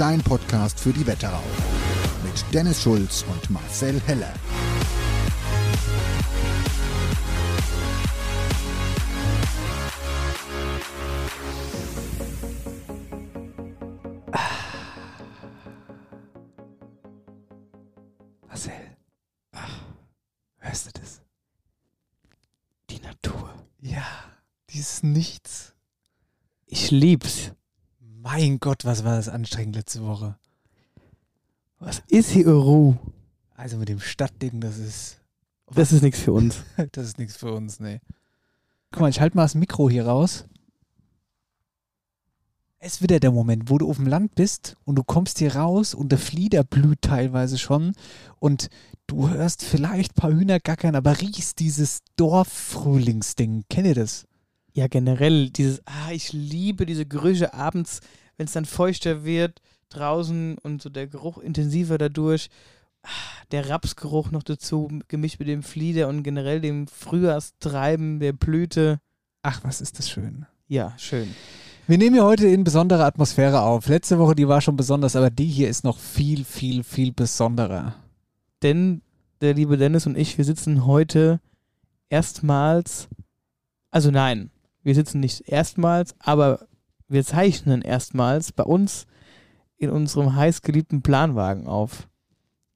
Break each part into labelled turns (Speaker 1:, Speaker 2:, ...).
Speaker 1: dein Podcast für die Wetterau. Mit Dennis Schulz und Marcel Heller.
Speaker 2: Marcel, ach, hörst du das? Die Natur. Ja, dieses Nichts. Ich lieb's. Mein Gott, was war das anstrengend letzte Woche. Was ist hier Ruhe? Also mit dem Stadtding, das ist.
Speaker 3: Das ist nichts für uns.
Speaker 2: das ist nichts für uns, nee. Guck mal, ich halte mal das Mikro hier raus. Es ist wieder der Moment, wo du auf dem Land bist und du kommst hier raus und der Flieder blüht teilweise schon und du hörst vielleicht ein paar Hühner gackern, aber riechst dieses Dorffrühlingsding. Kennt ihr das?
Speaker 3: Ja, generell dieses, ah, ich liebe diese Gerüche abends, wenn es dann feuchter wird draußen und so der Geruch intensiver dadurch. Der Rapsgeruch noch dazu, gemischt mit dem Flieder und generell dem Frühjahrstreiben der Blüte.
Speaker 2: Ach, was ist das schön.
Speaker 3: Ja, schön.
Speaker 2: Wir nehmen hier heute in besonderer Atmosphäre auf. Letzte Woche, die war schon besonders, aber die hier ist noch viel, viel, viel besonderer.
Speaker 3: Denn der liebe Dennis und ich, wir sitzen heute erstmals, also nein, wir sitzen nicht erstmals, aber wir zeichnen erstmals bei uns in unserem heißgeliebten Planwagen auf.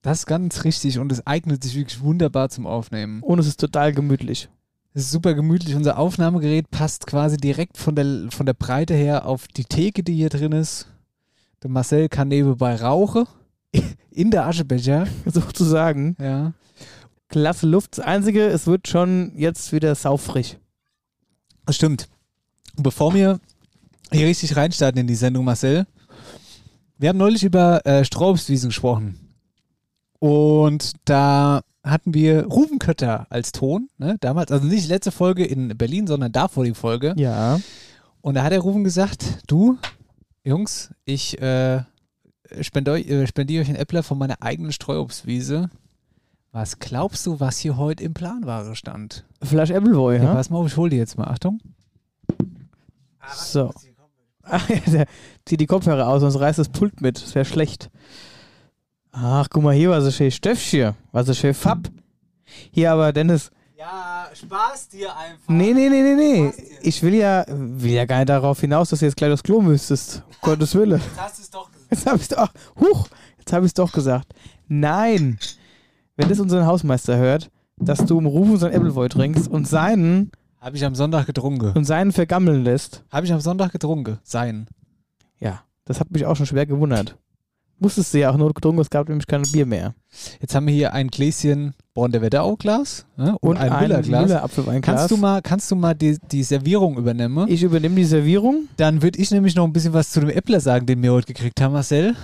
Speaker 2: Das ist ganz richtig und es eignet sich wirklich wunderbar zum Aufnehmen.
Speaker 3: Und es ist total gemütlich.
Speaker 2: Es ist super gemütlich. Unser Aufnahmegerät passt quasi direkt von der, von der Breite her auf die Theke, die hier drin ist. Der Marcel kann nebenbei rauchen. In der Aschebecher.
Speaker 3: Sozusagen.
Speaker 2: Ja.
Speaker 3: Klasse Luft. Das Einzige, es wird schon jetzt wieder saufrisch.
Speaker 2: Das stimmt. Und bevor wir hier richtig reinstarten in die Sendung, Marcel, wir haben neulich über äh, Straußwiesen gesprochen. Und da hatten wir Ruben Kötter als Ton, ne, damals, also nicht die letzte Folge in Berlin, sondern davor die Folge.
Speaker 3: Ja.
Speaker 2: Und da hat der Ruben gesagt, du, Jungs, ich äh, spendiere euch, äh, spendiere euch einen Äppler von meiner eigenen Streuobstwiese. Was glaubst du, was hier heute im Planware stand?
Speaker 3: Flash Appleboy,
Speaker 2: Ja, pass mal auf, ich hol die jetzt mal. Achtung.
Speaker 3: So. Ach, ja, der zieht die Kopfhörer aus, sonst reißt das Pult mit. Das wäre schlecht. Ach, guck mal hier, was ist schön Stöffchen. Was ist schön Fapp. Hier aber, Dennis.
Speaker 2: Ja, Spaß dir einfach.
Speaker 3: Nee, nee, nee, nee, nee. Ich will ja, will ja gar nicht darauf hinaus, dass du jetzt gleich aufs Klo müsstest. Um Gottes Wille.
Speaker 2: Jetzt hast du es doch gesagt.
Speaker 3: Jetzt habe ich doch. Huch! Jetzt habe ich es doch gesagt. Nein! Wenn das unseren Hausmeister hört, dass du im Rufen so ein Appleboy trinkst und seinen
Speaker 2: Habe ich am Sonntag getrunken.
Speaker 3: und seinen vergammeln lässt,
Speaker 2: Habe ich am Sonntag getrunken. Sein.
Speaker 3: ja, das hat mich auch schon schwer gewundert. Musstest du ja auch nur getrunken, es gab nämlich kein Bier mehr.
Speaker 2: Jetzt haben wir hier ein Gläschen Born der Wetterau-Glas ne? und, ein Müller-Glas.
Speaker 3: Müller-Apfelweinglas.
Speaker 2: Kannst du mal, kannst du mal die, die Servierung übernehmen?
Speaker 3: Ich übernehme die Servierung.
Speaker 2: Dann würde ich nämlich noch ein bisschen was zu dem Äppler sagen, den wir heute gekriegt haben, Marcel.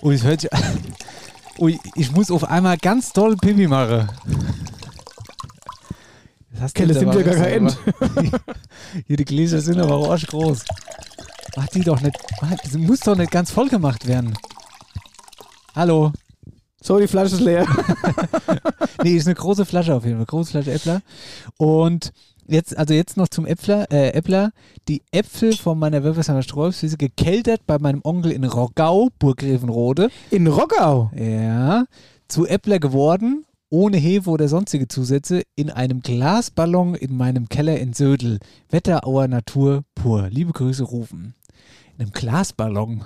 Speaker 2: Und es hört sich. Ui, ich muss auf einmal ganz toll Pipi machen. Das hast jetzt
Speaker 3: sind ja gar kein
Speaker 2: gemacht. Hier, die Gläser sind aber auch groß. Mach die doch nicht. mach- Das muss doch nicht ganz voll gemacht werden. Hallo.
Speaker 3: So, die Flasche ist leer.
Speaker 2: nee, ist eine große Flasche auf jeden Fall. Große Flasche Äppler. Und jetzt, also jetzt noch zum Äpfler, äh, Äppler. Die Äpfel von meiner Wölfersheimer Strolchswiese gekeltert bei meinem Onkel in Roggau, Burggräfenrode.
Speaker 3: In Roggau?
Speaker 2: Ja. Zu Äppler geworden, ohne Hefe oder sonstige Zusätze, in einem Glasballon in meinem Keller in Södel. Wetterauer Natur pur. Liebe Grüße, Rufen. In einem Glasballon.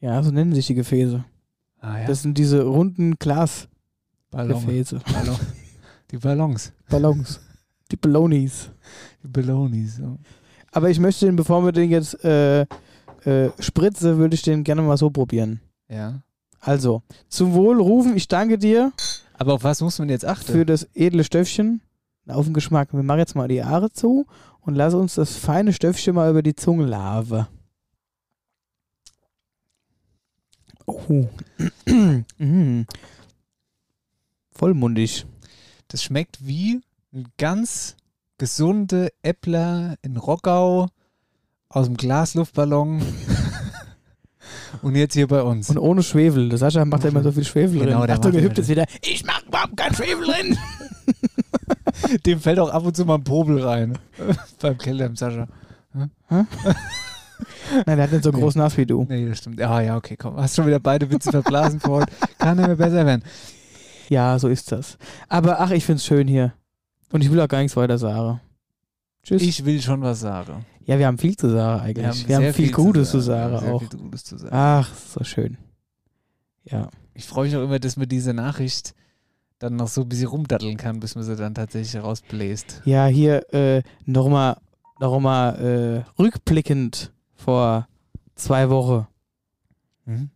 Speaker 3: Ja, so nennen sich die Gefäße.
Speaker 2: Ah, ja.
Speaker 3: Das sind diese runden Glasgefäße.
Speaker 2: Ballon. Ballon. Die Ballons.
Speaker 3: Ballons. Die Ballonis.
Speaker 2: Die Ballonis. So.
Speaker 3: Aber ich möchte den, bevor wir den jetzt äh, äh, spritze, würde ich den gerne mal so probieren.
Speaker 2: Ja.
Speaker 3: Also, zum Wohl rufen, ich danke dir.
Speaker 2: Aber auf was muss man jetzt achten?
Speaker 3: Für das edle Stöffchen. Auf den Geschmack. Wir machen jetzt mal die Haare zu und lass uns das feine Stöffchen mal über die Zunge lave. Oh. mm. Vollmundig.
Speaker 2: Das schmeckt wie ein ganz gesunde Äppler in Rockau aus dem Glasluftballon. Und jetzt hier bei uns.
Speaker 3: Und ohne Schwefel. Der Sascha macht ja immer so viel Schwefel
Speaker 2: Genau,
Speaker 3: drin.
Speaker 2: der
Speaker 3: Achtung, er hüpft jetzt wieder. Ich mach überhaupt keinen Schwefel drin.
Speaker 2: Dem fällt auch ab und zu mal ein Popel rein. Beim Keller im Sascha.
Speaker 3: Nein, der hat nicht so
Speaker 2: Nee.
Speaker 3: groß Nass wie du.
Speaker 2: Nee, das stimmt. Ah ja, okay, komm. Hast schon wieder beide Witze verblasen vor heute. Kann nicht mehr besser werden.
Speaker 3: Ja, so ist das. Aber ach, ich find's schön hier. Und ich will auch gar nichts weiter sagen. Tschüss.
Speaker 2: Ich will schon was sagen.
Speaker 3: Ja, wir haben viel zu sagen eigentlich. Wir haben,
Speaker 2: sehr
Speaker 3: viel, Gutes zu
Speaker 2: sagen.
Speaker 3: sagen
Speaker 2: Sehr
Speaker 3: auch.
Speaker 2: Viel zu sagen.
Speaker 3: Ach, so schön. Ja.
Speaker 2: Ich freue mich auch immer, dass man diese Nachricht dann noch so ein bisschen rumdatteln kann, bis man sie dann tatsächlich rausbläst.
Speaker 3: Ja, hier äh, nochmal noch mal, äh, rückblickend vor zwei Wochen.
Speaker 2: Mhm.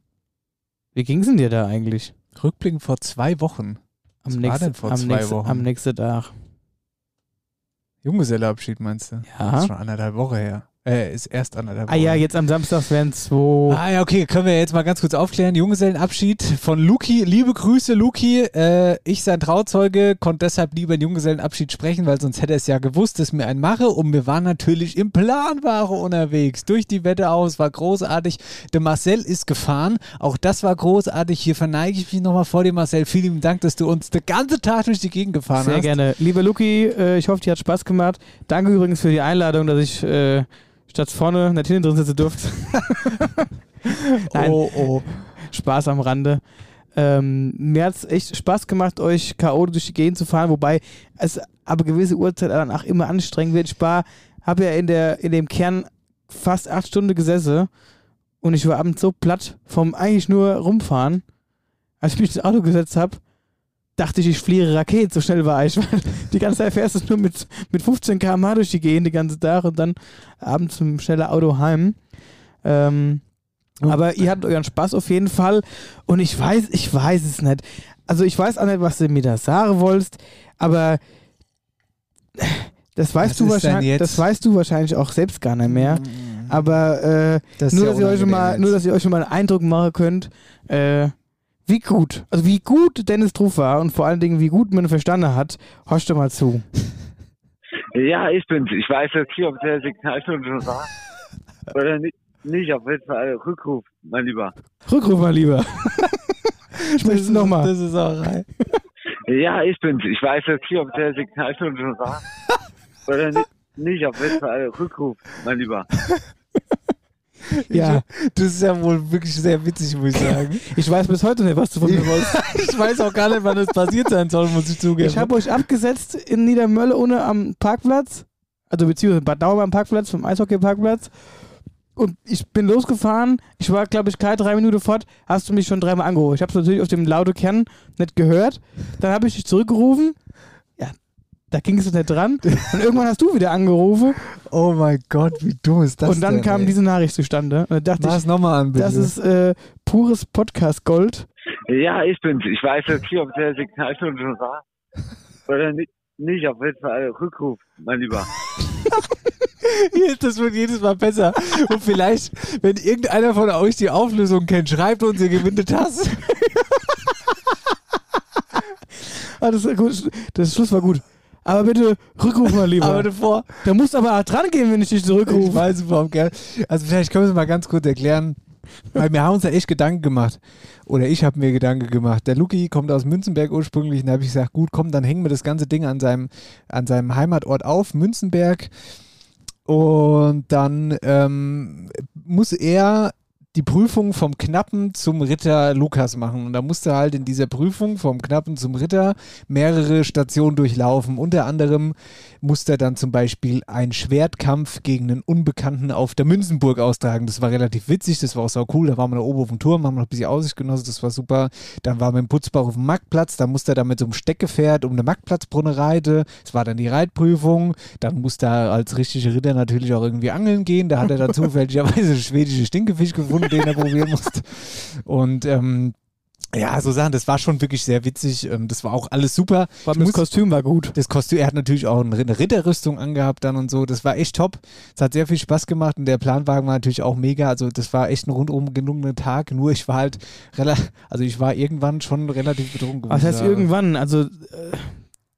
Speaker 3: Wie ging's denn dir da eigentlich?
Speaker 2: Rückblickend vor zwei Wochen.
Speaker 3: Am nächsten, am
Speaker 2: Wochen?
Speaker 3: Am nächsten Tag.
Speaker 2: Junggeselleabschied meinst du? Das
Speaker 3: Ja.
Speaker 2: ist schon anderthalb Wochen her. Äh, ist erst anderthalb
Speaker 3: Ah
Speaker 2: Wochen.
Speaker 3: ja, jetzt am Samstag wären zwei.
Speaker 2: Ah ja, okay, können wir jetzt mal ganz kurz aufklären. Junggesellenabschied von Luki. Liebe Grüße, Luki. Äh, ich, sein Trauzeuge, konnte deshalb lieber einen Junggesellenabschied sprechen, weil sonst hätte er es ja gewusst, dass mir einen mache. Und wir waren natürlich im Planware unterwegs. Durch die Wette aus, war großartig. Der Marcel ist gefahren. Auch das war großartig. Hier verneige ich mich nochmal vor dir, Marcel. Vielen lieben Dank, dass du uns den ganzen Tag durch die Gegend gefahren
Speaker 3: Sehr
Speaker 2: hast.
Speaker 3: gerne. Lieber Luki, äh, ich hoffe, dir hat Spaß gemacht. Danke übrigens für die Einladung, dass ich äh, statt vorne nicht hinten drin sitzen durfte. Nein.
Speaker 2: Oh, oh.
Speaker 3: Spaß am Rande. Ähm, mir hat es echt Spaß gemacht, euch K.O. durch die Gegend zu fahren, wobei es aber gewisse Uhrzeit danach immer anstrengend wird. Ich war, habe ja in, der, in dem Kern fast acht Stunden gesessen und ich war abends so platt vom eigentlich nur rumfahren. Als ich mich ins Auto gesetzt habe, dachte ich, ich fliege Rakete, so schnell war ich. Weil die ganze Zeit fährst du nur mit, mit 15 km/h durch die Gegend, den ganzen Tag und dann abends mit dem schnellen Auto heim. Ähm, aber ihr hattet euren Spaß auf jeden Fall. Und ich weiß, ich weiß es nicht. Also ich weiß auch nicht, was du mir da sagen wolltest, aber das weißt
Speaker 2: Was
Speaker 3: du wahrscheinlich, das weißt du wahrscheinlich auch selbst gar nicht mehr. Aber äh,
Speaker 2: Das
Speaker 3: nur,
Speaker 2: ja
Speaker 3: dass ihr euch schon mal, nur, dass ihr euch schon mal einen Eindruck machen könnt, äh, wie gut, also wie gut Dennis Truff war und vor allen Dingen, wie gut man ihn verstanden hat, horcht doch mal zu.
Speaker 4: Ja, ich bin's. Ich weiß jetzt nicht, ob der Signalton schon war. Oder nicht. Nicht, auf jeden Fall Rückruf, mein Lieber.
Speaker 3: Rückruf mal lieber. ich möchte es nochmal.
Speaker 2: Das ist auch rein.
Speaker 4: Ja, ich bin's. Ich weiß jetzt nicht, ob der Signalton schon war. Oder nicht. Nicht, auf jeden Fall Rückruf, mein Lieber.
Speaker 3: Ja,
Speaker 2: Das ist ja wohl wirklich sehr witzig, muss ich sagen.
Speaker 3: ich weiß bis heute nicht, was du von mir wolltest.
Speaker 2: ich weiß auch gar nicht, wann das passiert sein soll, muss ich zugeben.
Speaker 3: Ich habe euch abgesetzt in Niedermölle ohne am Parkplatz, also beziehungsweise Bad Dauer am Parkplatz, vom Eishockey-Parkplatz. Und ich bin losgefahren. Ich war, glaube ich, keine drei Minuten fort. Hast du mich schon dreimal angerufen. Ich habe es natürlich auf dem lauten Kern nicht gehört. Dann habe ich dich zurückgerufen. Da ging es nicht dran. Und irgendwann hast du wieder angerufen.
Speaker 2: oh mein Gott, wie dumm ist das
Speaker 3: und dann
Speaker 2: denn,
Speaker 3: kam
Speaker 2: ey?
Speaker 3: diese Nachricht zustande. Und da dachte
Speaker 2: Mach es
Speaker 3: ich,
Speaker 2: nochmal an, bitte.
Speaker 3: das ist äh, pures Podcast-Gold.
Speaker 4: Ja, ich bin's. Ich weiß jetzt nicht, ob der Signalton schon war. Oder nicht. Nicht, auf jeden Fall Rückruf, mein Lieber.
Speaker 2: das wird jedes Mal besser. Und vielleicht, wenn irgendeiner von euch die Auflösung kennt, schreibt uns, ihr gewinnt eine Tasse.
Speaker 3: Ah, das, gut. das Schluss war gut. Aber bitte Rückruf mal lieber.
Speaker 2: Aber davor,
Speaker 3: Da musst aber dran gehen, wenn ich dich
Speaker 2: ich
Speaker 3: zurückrufe.
Speaker 2: weiß überhaupt gern. Also vielleicht können wir es mal ganz kurz erklären. Weil wir haben uns da echt Gedanken gemacht. Oder ich habe mir Gedanken gemacht. Der Luki kommt aus Münzenberg ursprünglich und da habe ich gesagt, gut, komm, dann hängen wir das ganze Ding an seinem, an seinem Heimatort auf, Münzenberg. Und dann ähm, muss er die Prüfung vom Knappen zum Ritter Lukas machen. Und da musste halt in dieser Prüfung vom Knappen zum Ritter mehrere Stationen durchlaufen. Unter anderem musste er dann zum Beispiel einen Schwertkampf gegen einen Unbekannten auf der Münzenburg austragen. Das war relativ witzig, das war auch so cool. Da waren wir da oben auf dem Turm, haben noch ein bisschen Aussicht genossen, das war super. Dann waren wir im Putzbach auf dem Marktplatz, da musste er dann mit so einem Steckgefährt um eine Marktplatzbrunne reiten. Das war dann die Reitprüfung. Dann musste er als richtiger Ritter natürlich auch irgendwie angeln gehen. Da hat er dann zufälligerweise einen schwedischen Stinkefisch gefunden, den er probieren musste. Und ähm, ja, so Sachen, das war schon wirklich sehr witzig. Ähm, Das war auch alles super.
Speaker 3: Vor allem das Kostüm war gut.
Speaker 2: das Kostüm, er hat natürlich auch eine Ritterrüstung angehabt dann und so. Das war echt top. Es hat sehr viel Spaß gemacht und der Planwagen war natürlich auch mega. Also das war echt ein rundum gelungener Tag. Nur ich war halt relativ, also ich war irgendwann schon relativ betrunken.
Speaker 3: Was heißt irgendwann? Also, äh,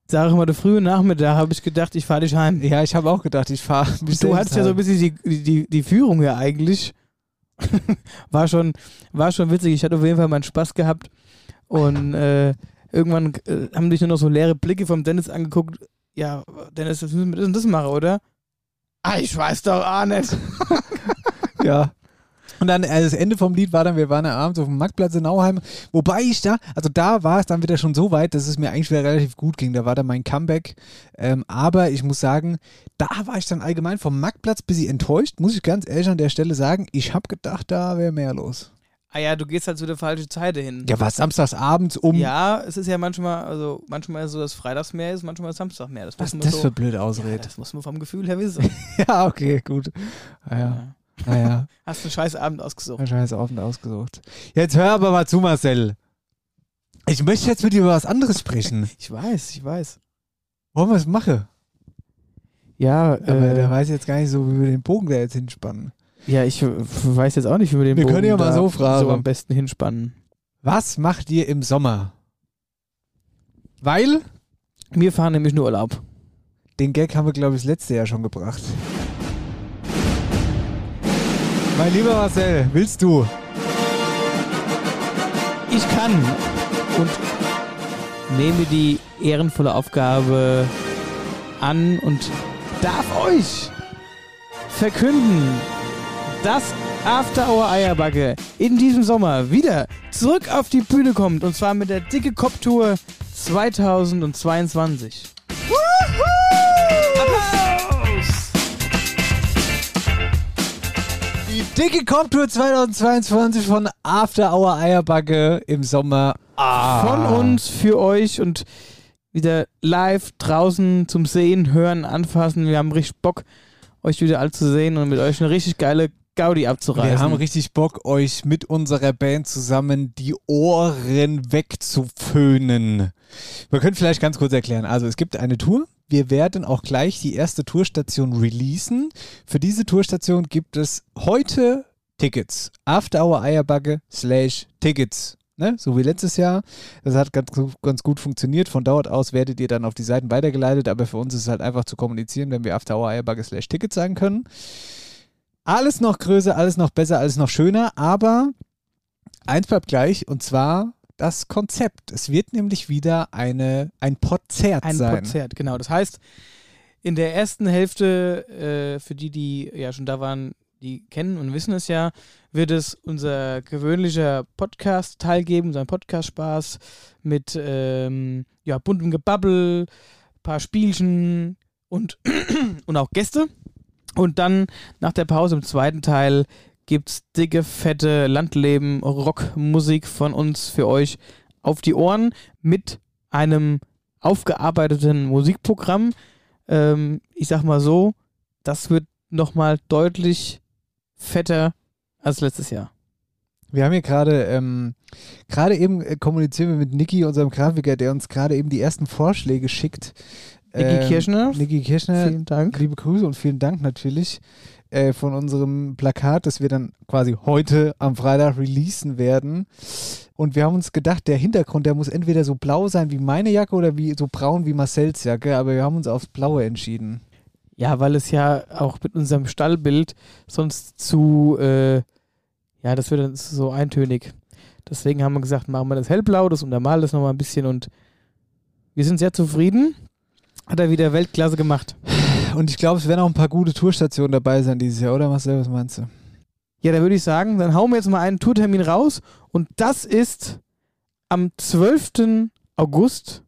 Speaker 3: sag ich mal, der frühe Nachmittag habe ich gedacht, ich fahre dich heim.
Speaker 2: Ja, ich habe auch gedacht, ich fahre.
Speaker 3: Du hattest ja so ein bisschen die, die, die Führung ja eigentlich. war, schon, war schon witzig. Ich hatte auf jeden Fall meinen Spaß gehabt. Und äh, irgendwann äh, haben dich nur noch so leere Blicke vom Dennis angeguckt. Ja, Dennis, das müssen wir das und das machen, oder? Ah, ich weiß doch auch nicht.
Speaker 2: Ja. Und dann äh, das Ende vom Lied war dann, wir waren ja abends auf dem Marktplatz in Nauheim, wobei ich da, also da war es dann wieder schon so weit, dass es mir eigentlich wieder relativ gut ging. Da war dann mein Comeback. Ähm, aber ich muss sagen, da war ich dann allgemein vom Marktplatz ein bisschen enttäuscht, muss ich ganz ehrlich an der Stelle sagen. Ich habe gedacht, da wäre mehr los.
Speaker 3: Ah ja, du gehst halt zu der falschen Zeit hin.
Speaker 2: Ja, was samstags abends um.
Speaker 3: Ja, es ist ja manchmal, also manchmal ist so, dass Freitags mehr ist, manchmal ist Samstag mehr. Das
Speaker 2: Was ist das
Speaker 3: so,
Speaker 2: für blöde
Speaker 3: ja,
Speaker 2: Ausrede?
Speaker 3: das muss man vom Gefühl her wissen.
Speaker 2: Ja, okay, gut. Naja, naja.
Speaker 3: Hast einen scheiß Abend ausgesucht.
Speaker 2: Wahrscheinlich Abend ausgesucht. Jetzt hör aber mal zu, Marcel. Ich möchte jetzt mit dir über was anderes sprechen.
Speaker 3: Ich weiß, ich weiß.
Speaker 2: Wollen wir es machen?
Speaker 3: Ja,
Speaker 2: Aber
Speaker 3: äh,
Speaker 2: der weiß jetzt gar nicht so, wie wir den Bogen da jetzt hinspannen.
Speaker 3: ja, ich weiß jetzt auch nicht, wie wir den
Speaker 2: Wir
Speaker 3: Bogen
Speaker 2: können ja mal
Speaker 3: da
Speaker 2: so fragen.
Speaker 3: so am besten hinspannen.
Speaker 2: Was macht ihr im Sommer? Weil,
Speaker 3: Wir fahren nämlich nur Urlaub.
Speaker 2: den Gag haben wir, glaube ich, das letzte Jahr schon gebracht. Mein lieber Marcel, willst du?
Speaker 3: Ich kann und nehme die ehrenvolle Aufgabe an und darf euch verkünden, dass After Hour Eierbacke in diesem Sommer wieder zurück auf die Bühne kommt und zwar mit der Dicke Kopftour 2022. Applaus!
Speaker 2: Dicke Kopftour 2022 von After Hour Eierbacke im Sommer. Ah.
Speaker 3: Von uns für euch und wieder live draußen zum Sehen, Hören, Anfassen. Wir haben richtig Bock, euch wieder alle zu sehen und mit euch eine richtig geile Gaudi abzureißen.
Speaker 2: Wir haben richtig Bock, euch mit unserer Band zusammen die Ohren wegzuföhnen. Wir können vielleicht ganz kurz erklären. Also es gibt eine Tour. Wir werden auch gleich die erste Tourstation releasen. Für diese Tourstation gibt es heute Tickets. After Hour Eierbacke slash Tickets. Ne? So wie letztes Jahr. Das hat ganz, ganz gut funktioniert. Von dort aus werdet ihr dann auf die Seiten weitergeleitet. Aber für uns ist es halt einfach zu kommunizieren, wenn wir After Hour Eierbacke slash Tickets sagen können. Alles noch größer, alles noch besser, alles noch schöner, aber eins bleibt gleich und zwar das Konzept. Es wird nämlich wieder eine, ein Konzert
Speaker 3: ein
Speaker 2: sein.
Speaker 3: Konzert, genau. Das heißt, in der ersten Hälfte, äh, für die, die ja schon da waren, die kennen und wissen es ja, wird es unser gewöhnlicher Podcast-Teil geben, unser Podcast-Spaß mit ähm, ja, buntem Gebabbel, paar Spielchen und, und auch Gäste. Und dann nach der Pause im zweiten Teil gibt's dicke, fette Landleben, Rockmusik von uns für euch auf die Ohren mit einem aufgearbeiteten Musikprogramm. Ähm, ich sag mal so, das wird nochmal deutlich fetter als letztes Jahr.
Speaker 2: Wir haben hier gerade, ähm, gerade eben äh, kommunizieren wir mit Niki, unserem Grafiker, der uns gerade eben die ersten Vorschläge schickt.
Speaker 3: Niki
Speaker 2: Ähm,
Speaker 3: Kirschner,
Speaker 2: Niki Kirschner,
Speaker 3: vielen Dank.
Speaker 2: liebe Grüße und vielen Dank natürlich äh, von unserem Plakat, das wir dann quasi heute am Freitag releasen werden. Und wir haben uns gedacht, der Hintergrund, der muss entweder so blau sein wie meine Jacke oder wie so braun wie Marcells Jacke, aber wir haben uns aufs Blaue entschieden.
Speaker 3: Ja, weil es ja auch mit unserem Stallbild sonst zu, äh, Ja, das wird dann so eintönig. Deswegen haben wir gesagt, machen wir das hellblau, das untermalt das nochmal ein bisschen und wir sind sehr zufrieden. Hat er wieder Weltklasse gemacht.
Speaker 2: Und ich glaube, es werden auch ein paar gute Tourstationen dabei sein dieses Jahr, oder Marcel? Was meinst du?
Speaker 3: Ja, da würde ich sagen, dann hauen wir jetzt mal einen Tourtermin raus und das ist am 12. August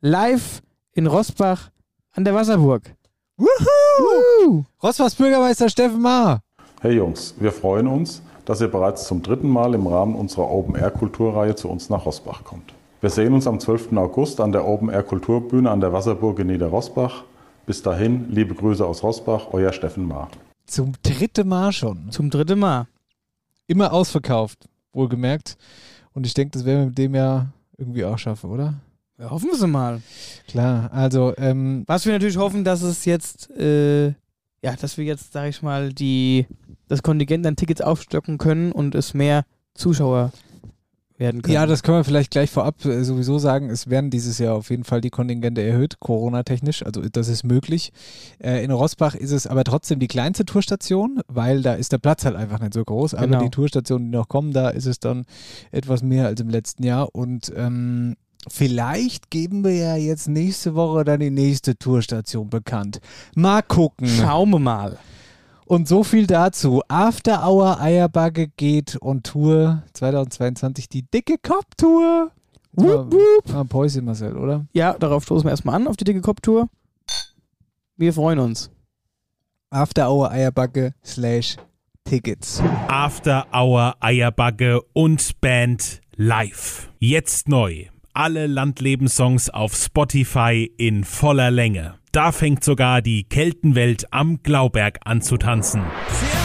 Speaker 3: live in Rossbach an der Wasserburg.
Speaker 2: Wuhu! Rossbachs Bürgermeister Steffen Mahr.
Speaker 5: Hey Jungs, wir freuen uns, dass ihr bereits zum dritten Mal im Rahmen unserer Open-Air-Kulturreihe zu uns nach Rossbach kommt. Wir sehen uns am 12. August an der Open-Air-Kulturbühne an der Wasserburg in Niederrossbach. Bis dahin, liebe Grüße aus Rossbach, euer Steffen Mahr.
Speaker 2: Zum dritten Mal schon.
Speaker 3: Zum dritten Mal.
Speaker 2: Immer ausverkauft, wohlgemerkt. Und ich denke, das werden wir mit dem ja irgendwie auch schaffen, oder?
Speaker 3: Ja, hoffen wir es mal.
Speaker 2: Klar, also ähm,
Speaker 3: Was wir natürlich hoffen, dass es jetzt, äh, ja, dass wir jetzt, sag ich mal, die, das Kontingent an Tickets aufstocken können und es mehr Zuschauer werden können.
Speaker 2: Ja, das können wir vielleicht gleich vorab äh, sowieso sagen. Es werden dieses Jahr auf jeden Fall die Kontingente erhöht, Corona-technisch. Also das ist möglich. Äh, in Rossbach ist es aber trotzdem die kleinste Tourstation, weil da ist der Platz halt einfach nicht so groß. Aber
Speaker 3: Genau.
Speaker 2: die Tourstationen, die noch kommen, da ist es dann etwas mehr als im letzten Jahr. Und ähm, vielleicht geben wir ja jetzt nächste Woche dann die nächste Tourstation bekannt. Mal gucken.
Speaker 3: Schauen wir mal.
Speaker 2: Und so viel dazu. After Hour Eierbagge geht on Tour 2022, die dicke Cop-Tour.
Speaker 3: Wupp, wupp.
Speaker 2: Ah, Päuschen, Marcel, oder?
Speaker 3: Ja, darauf stoßen wir erstmal an, auf die dicke Kopftour. Wir freuen uns.
Speaker 2: After Hour Eierbagge slash Tickets.
Speaker 6: After Hour Eierbagge und Band live. Jetzt neu. Alle Landlebenssongs auf Spotify in voller Länge. Da fängt sogar die Keltenwelt am Glauberg an zu tanzen.
Speaker 7: Servus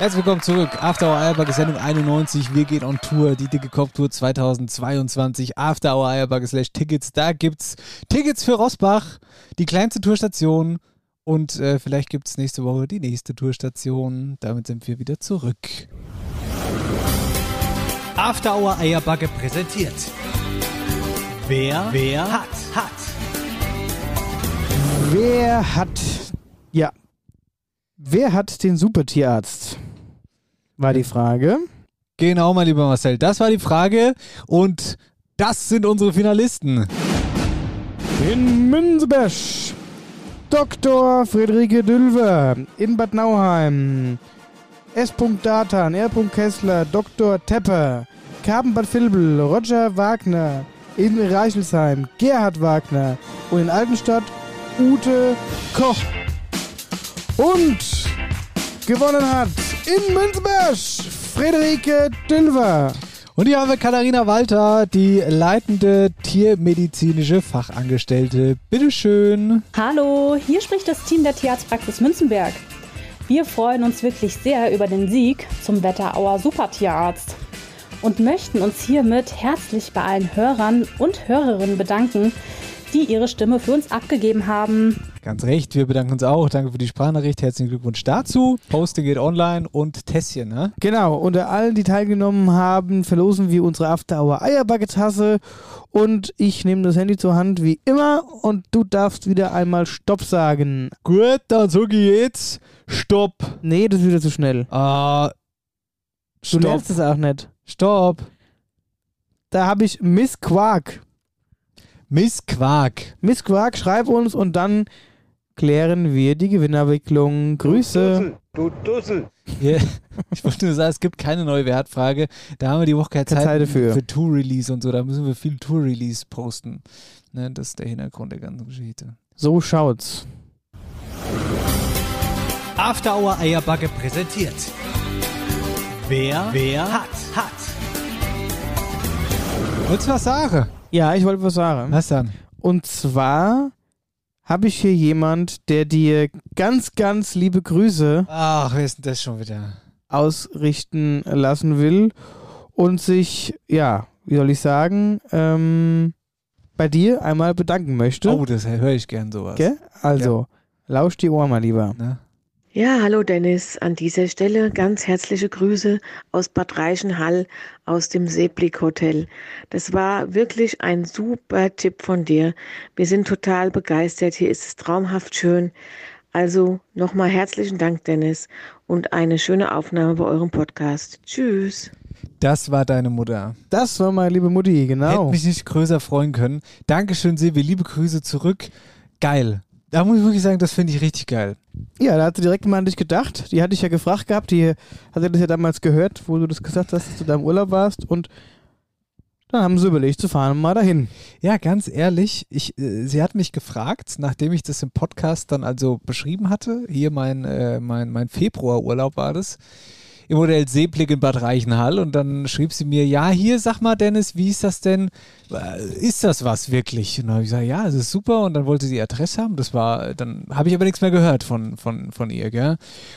Speaker 2: Herzlich willkommen zurück. After Hour Eierbagge Sendung 91. Wir gehen on Tour. Die dicke Cop-Tour 2022. After Hour Eierbagge slash Tickets. Da gibt's Tickets für Rossbach. Die kleinste Tourstation. Und äh, vielleicht gibt's nächste Woche die nächste Tourstation. Damit sind wir wieder zurück.
Speaker 8: After Hour Eierbagge präsentiert. Wer, wer hat, hat.
Speaker 3: Wer hat, ja, wer hat den Supertierarzt? War die Frage.
Speaker 2: Genau, mein lieber Marcel. Das war die Frage. Und das sind unsere Finalisten.
Speaker 3: In Münzeberg. Dr. Friederike Dülver. In Bad Nauheim. S. Datan, R. Kessler, Dr. Tepper. Karpenbad Vilbel, Roger Wagner. In Reichelsheim, Gerhard Wagner. Und in Altenstadt, Ute Koch. Und gewonnen hat in Münzeberg Friederike Dülver.
Speaker 2: Und hier haben wir Katharina Walter, die leitende tiermedizinische Fachangestellte. Bitteschön.
Speaker 9: Hallo, hier spricht das Team der Tierarztpraxis Münzenberg. Wir freuen uns wirklich sehr über den Sieg zum Wetterauer Supertierarzt und möchten uns hiermit herzlich bei allen Hörern und Hörerinnen bedanken, die ihre Stimme für uns abgegeben haben.
Speaker 2: Ganz recht, wir bedanken uns auch. Danke für die Sprachnachricht. Herzlichen Glückwunsch dazu. Posting geht online und Tässchen, ne?
Speaker 3: Genau, unter allen, die teilgenommen haben, verlosen wir unsere After Hour Eierbacke-Tasse und ich nehme das Handy zur Hand wie immer und du darfst wieder einmal Stopp sagen.
Speaker 2: Gut, dann ich jetzt Stopp.
Speaker 3: Nee, das ist wieder zu schnell.
Speaker 2: Ah,
Speaker 3: Du
Speaker 2: Stopp.
Speaker 3: lernst es auch nicht.
Speaker 2: Stopp.
Speaker 3: Da habe ich Miss Quark.
Speaker 2: Miss Quark.
Speaker 3: Miss Quark, schreib uns und dann klären wir die Gewinnabwicklung. Grüße.
Speaker 4: Du Dussel.
Speaker 2: Ja, ich wollte nur sagen, es gibt keine neue Wertfrage. Da haben wir die Woche keine
Speaker 3: Keine
Speaker 2: Zeit,
Speaker 3: Zeit dafür.
Speaker 2: für Tour-Release und so. Da müssen wir viel Tour-Release posten. Ne, das ist der Hintergrund der ganzen Geschichte.
Speaker 3: So schaut's.
Speaker 8: After Hour Eierbagge präsentiert. Wer, wer hat, hat.
Speaker 2: Wolltest du was sagen?
Speaker 3: Ja, ich wollte was sagen.
Speaker 2: Was dann?
Speaker 3: Und zwar habe ich hier jemand, der dir ganz, ganz liebe Grüße
Speaker 2: Ach, wer ist denn das schon wieder?
Speaker 3: ausrichten lassen will und sich, ja, wie soll ich sagen, ähm, bei dir einmal bedanken möchte.
Speaker 2: Oh, das höre ich gern sowas.
Speaker 3: Gell? Also, lausch die Ohren mal lieber.
Speaker 2: Ne?
Speaker 10: Ja, hallo Dennis. An dieser Stelle ganz herzliche Grüße aus Bad Reichenhall aus dem Seeblick Hotel. Das war wirklich ein super Tipp von dir. Wir sind total begeistert. Hier ist es traumhaft schön. Also nochmal herzlichen Dank, Dennis, und eine schöne Aufnahme bei eurem Podcast. Tschüss.
Speaker 2: Das war deine Mutter.
Speaker 3: Das war meine liebe Mutti,
Speaker 2: Hätte
Speaker 3: genau.
Speaker 2: mich nicht größer freuen können. Dankeschön, Silvi. Liebe Grüße zurück. Geil. Da muss ich wirklich sagen, das finde ich richtig geil.
Speaker 3: Ja, da hat sie direkt mal an dich gedacht. Die hatte ich ja gefragt gehabt. Die hatte das ja damals gehört, wo du das gesagt hast, dass du da im Urlaub warst. Und dann haben sie überlegt, zu fahren mal dahin.
Speaker 2: Ja, ganz ehrlich, ich, äh, sie hat mich gefragt, nachdem ich das im Podcast dann also beschrieben hatte, hier mein, äh, mein, mein Februarurlaub war das, im Hotel Seeblick in Bad Reichenhall und dann schrieb sie mir, ja, hier, sag mal Dennis, wie ist das denn? Äh, Ist das was wirklich? Und dann habe ich gesagt, ja, es ist super und dann wollte sie die Adresse haben, das war, dann habe ich aber nichts mehr gehört von, von, von ihr, gell?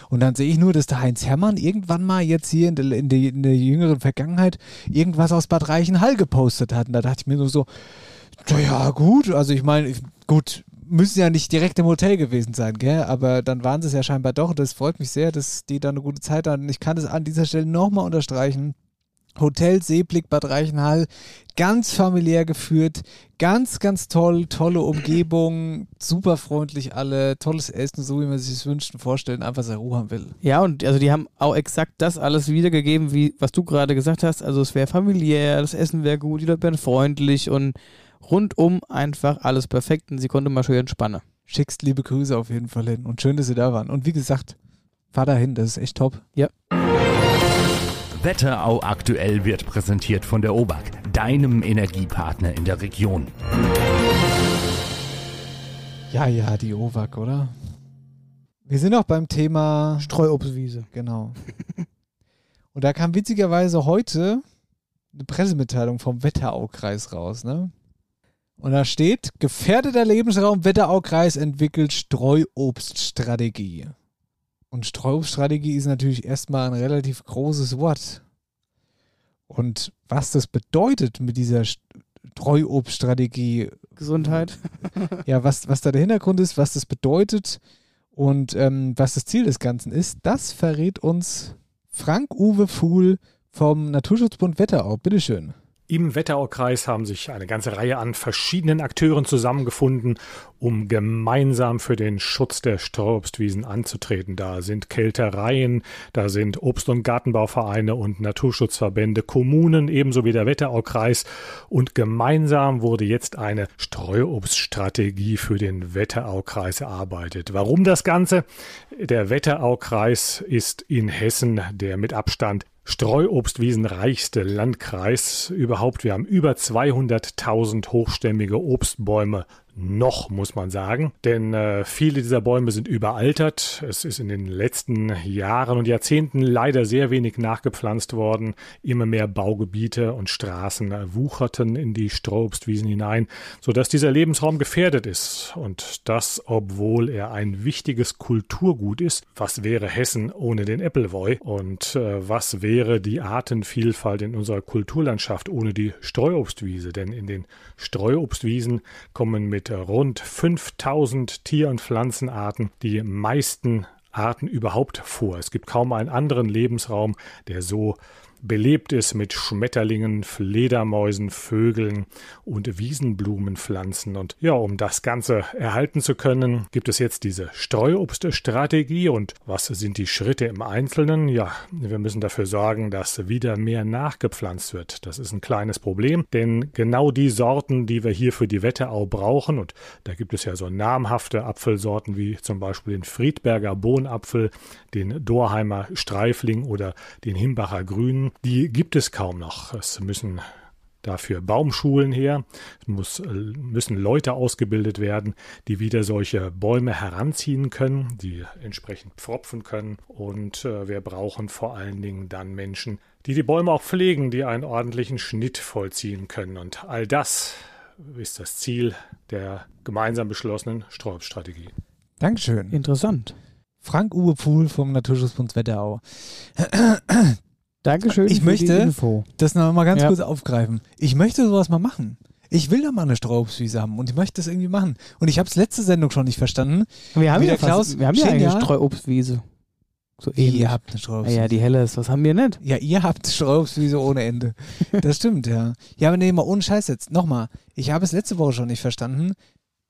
Speaker 2: Und dann sehe ich nur, dass der Heinz Herrmann irgendwann mal jetzt hier in der, in der, in der jüngeren Vergangenheit irgendwas aus Bad Reichenhall gepostet hat und da dachte ich mir nur so, ja, gut, also ich meine, gut, müssen ja nicht direkt im Hotel gewesen sein, gell? Aber dann waren sie es ja scheinbar doch. Und das freut mich sehr, dass die da eine gute Zeit hatten. Ich kann es an dieser Stelle nochmal unterstreichen. Hotel Seeblick Bad Reichenhall, ganz familiär geführt, ganz, ganz toll, tolle Umgebung, super freundlich alle, tolles Essen, so wie man sich es wünscht und vorstellen, einfach seine Ruhe haben will.
Speaker 3: Ja, und also die haben auch exakt das alles wiedergegeben, wie was du gerade gesagt hast. Also es wäre familiär, das Essen wäre gut, die Leute wären freundlich und rundum einfach alles perfekt und sie konnte mal schön entspannen.
Speaker 2: Schickst liebe Grüße auf jeden Fall hin und schön, dass sie da waren. Und wie gesagt, fahr dahin, das ist echt top.
Speaker 3: Ja.
Speaker 11: Wetterau aktuell wird präsentiert von der OBAK, deinem Energiepartner in der Region.
Speaker 2: Ja, ja, die OWAC, oder? Wir sind auch beim Thema
Speaker 3: Streuobstwiese.
Speaker 2: Genau. Und da kam witzigerweise heute eine Pressemitteilung vom Wetteraukreis raus, ne? Und da steht, gefährdeter Lebensraum Wetteraukreis entwickelt Streuobststrategie. Und Streuobststrategie ist natürlich erstmal ein relativ großes Wort. Und was das bedeutet mit dieser Streuobststrategie,
Speaker 3: Gesundheit.
Speaker 2: ja, was, was da der Hintergrund ist, was das bedeutet und ähm, was das Ziel des Ganzen ist, das verrät uns Frank-Uwe Fuhl vom Naturschutzbund Wetterau. Bitteschön.
Speaker 12: Im Wetteraukreis haben sich eine ganze Reihe an verschiedenen Akteuren zusammengefunden, um gemeinsam für den Schutz der Streuobstwiesen anzutreten. Da sind Kältereien, da sind Obst- und Gartenbauvereine und Naturschutzverbände, Kommunen ebenso wie der Wetteraukreis. Und gemeinsam wurde jetzt eine Streuobststrategie für den Wetteraukreis erarbeitet. Warum das Ganze? Der Wetteraukreis ist in Hessen der mit Abstand Streuobstwiesenreichste Landkreis überhaupt. Wir haben über 200.000 hochstämmige Obstbäume noch, muss man sagen. Denn äh, viele dieser Bäume sind überaltert. Es ist in den letzten Jahren und Jahrzehnten leider sehr wenig nachgepflanzt worden. Immer mehr Baugebiete und Straßen äh, wucherten in die Streuobstwiesen hinein, sodass dieser Lebensraum gefährdet ist. Und das, obwohl er ein wichtiges Kulturgut ist. Was wäre Hessen ohne den Appleboy? Und äh, was wäre die Artenvielfalt in unserer Kulturlandschaft ohne die Streuobstwiese? Denn in den Streuobstwiesen kommen mit rund 5000 Tier- und Pflanzenarten die meisten Arten überhaupt vor. Es gibt kaum einen anderen Lebensraum, der so belebt ist mit Schmetterlingen, Fledermäusen, Vögeln und Wiesenblumenpflanzen. Und ja, um das Ganze erhalten zu können, gibt es jetzt diese Streuobststrategie. Und was sind die Schritte im Einzelnen? Ja, wir müssen dafür sorgen, dass wieder mehr nachgepflanzt wird. Das ist ein kleines Problem, denn genau die Sorten, die wir hier für die Wetterau brauchen, und da gibt es ja so namhafte Apfelsorten wie zum Beispiel den Friedberger Bohnapfel, den Dorheimer Streifling oder den Himbacher Grünen, die gibt es kaum noch. Es müssen dafür Baumschulen her. Es muss, müssen Leute ausgebildet werden, die wieder solche Bäume heranziehen können, die entsprechend pfropfen können. Und äh, wir brauchen vor allen Dingen dann Menschen, die die Bäume auch pflegen, die einen ordentlichen Schnitt vollziehen können. Und all das ist das Ziel der gemeinsam beschlossenen Sträubstrategie.
Speaker 2: Dankeschön.
Speaker 3: Interessant.
Speaker 2: Frank Uwe Pohl vom Naturschutzbund Wetterau.
Speaker 3: Dankeschön
Speaker 2: Ich
Speaker 3: für
Speaker 2: möchte
Speaker 3: die Info.
Speaker 2: das noch mal ganz
Speaker 3: Ja.
Speaker 2: kurz aufgreifen. Ich möchte sowas mal machen. Ich will da mal eine Strauobstwiese haben und ich möchte das irgendwie machen. Und ich habe es letzte Sendung schon nicht verstanden.
Speaker 3: Wir haben ja,
Speaker 2: Klaus
Speaker 3: fast, wir haben ja eine Streuobstwiese. So ähnlich.
Speaker 2: ihr habt eine Strauobstwiese?
Speaker 3: Ja, die Helles, was haben wir nicht?
Speaker 2: Ja, ihr habt Strauobstwiese ohne Ende. Das stimmt, ja. Ja, aber nee, mal ohne Scheiß jetzt. Nochmal, ich habe es letzte Woche schon nicht verstanden.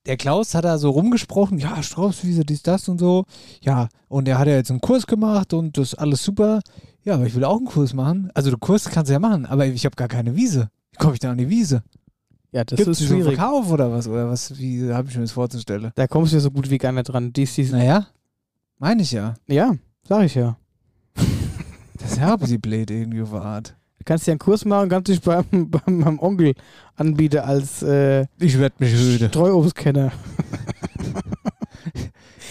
Speaker 2: Der Klaus hat da so rumgesprochen, ja, Strauobstwiese, dies, das und so. Ja, und er hat ja jetzt einen Kurs gemacht und das ist alles super. Ja, aber ich will auch einen Kurs machen. Also, den Kurs kannst du ja machen, aber ich habe gar keine Wiese. Wie komme ich da an die Wiese?
Speaker 3: Ja, das
Speaker 2: Gibt's
Speaker 3: ist
Speaker 2: die
Speaker 3: schwierig.
Speaker 2: Verkauf oder was? Oder was? Wie habe ich mir das vorzustellen?
Speaker 3: Da kommst du ja so gut wie gar nicht dran. Dies, dies.
Speaker 2: Naja, meine ich ja.
Speaker 3: Ja, sag ich ja.
Speaker 2: Das ist ja ein bisschen blöd irgendwie auf Art.
Speaker 3: Du kannst ja einen Kurs machen, kannst dich beim, beim meinem Onkel anbieten als äh,
Speaker 2: Ich werde mich.
Speaker 3: Streuobstkenner.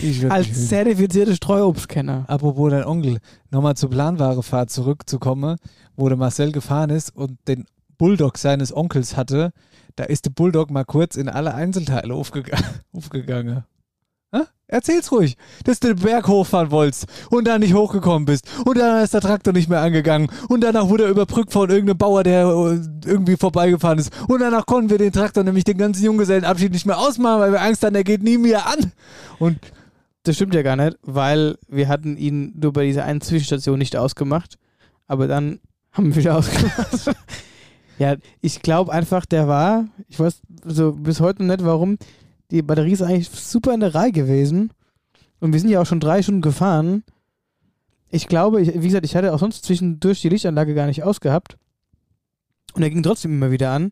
Speaker 2: Ich werd mich
Speaker 3: als
Speaker 2: öde.
Speaker 3: zertifizierte Streuobstkenner.
Speaker 2: Apropos dein Onkel, nochmal zur Planwarefahrt zurückzukommen, wo der Marcel gefahren ist und den Bulldog seines Onkels hatte, da ist der Bulldog mal kurz in alle Einzelteile aufgega aufgegangen. Erzähl's ruhig, dass du den Berg hochfahren wolltest und dann nicht hochgekommen bist und dann ist der Traktor nicht mehr angegangen und danach wurde er überbrückt von irgendeinem Bauer, der äh, irgendwie vorbeigefahren ist und danach konnten wir den Traktor nämlich den ganzen Junggesellenabschied nicht mehr ausmachen, weil wir Angst hatten, er geht nie mehr an. Und
Speaker 3: Das stimmt ja gar nicht, weil wir hatten ihn nur bei dieser einen Zwischenstation nicht ausgemacht. Aber dann haben wir wieder ausgemacht. ja, ich glaube einfach, der war, ich weiß so bis heute nicht warum, die Batterie ist eigentlich super in der Reihe gewesen. Und wir sind ja auch schon drei Stunden gefahren. Ich glaube, ich, wie gesagt, ich hatte auch sonst zwischendurch die Lichtanlage gar nicht ausgehabt. Und er ging trotzdem immer wieder an.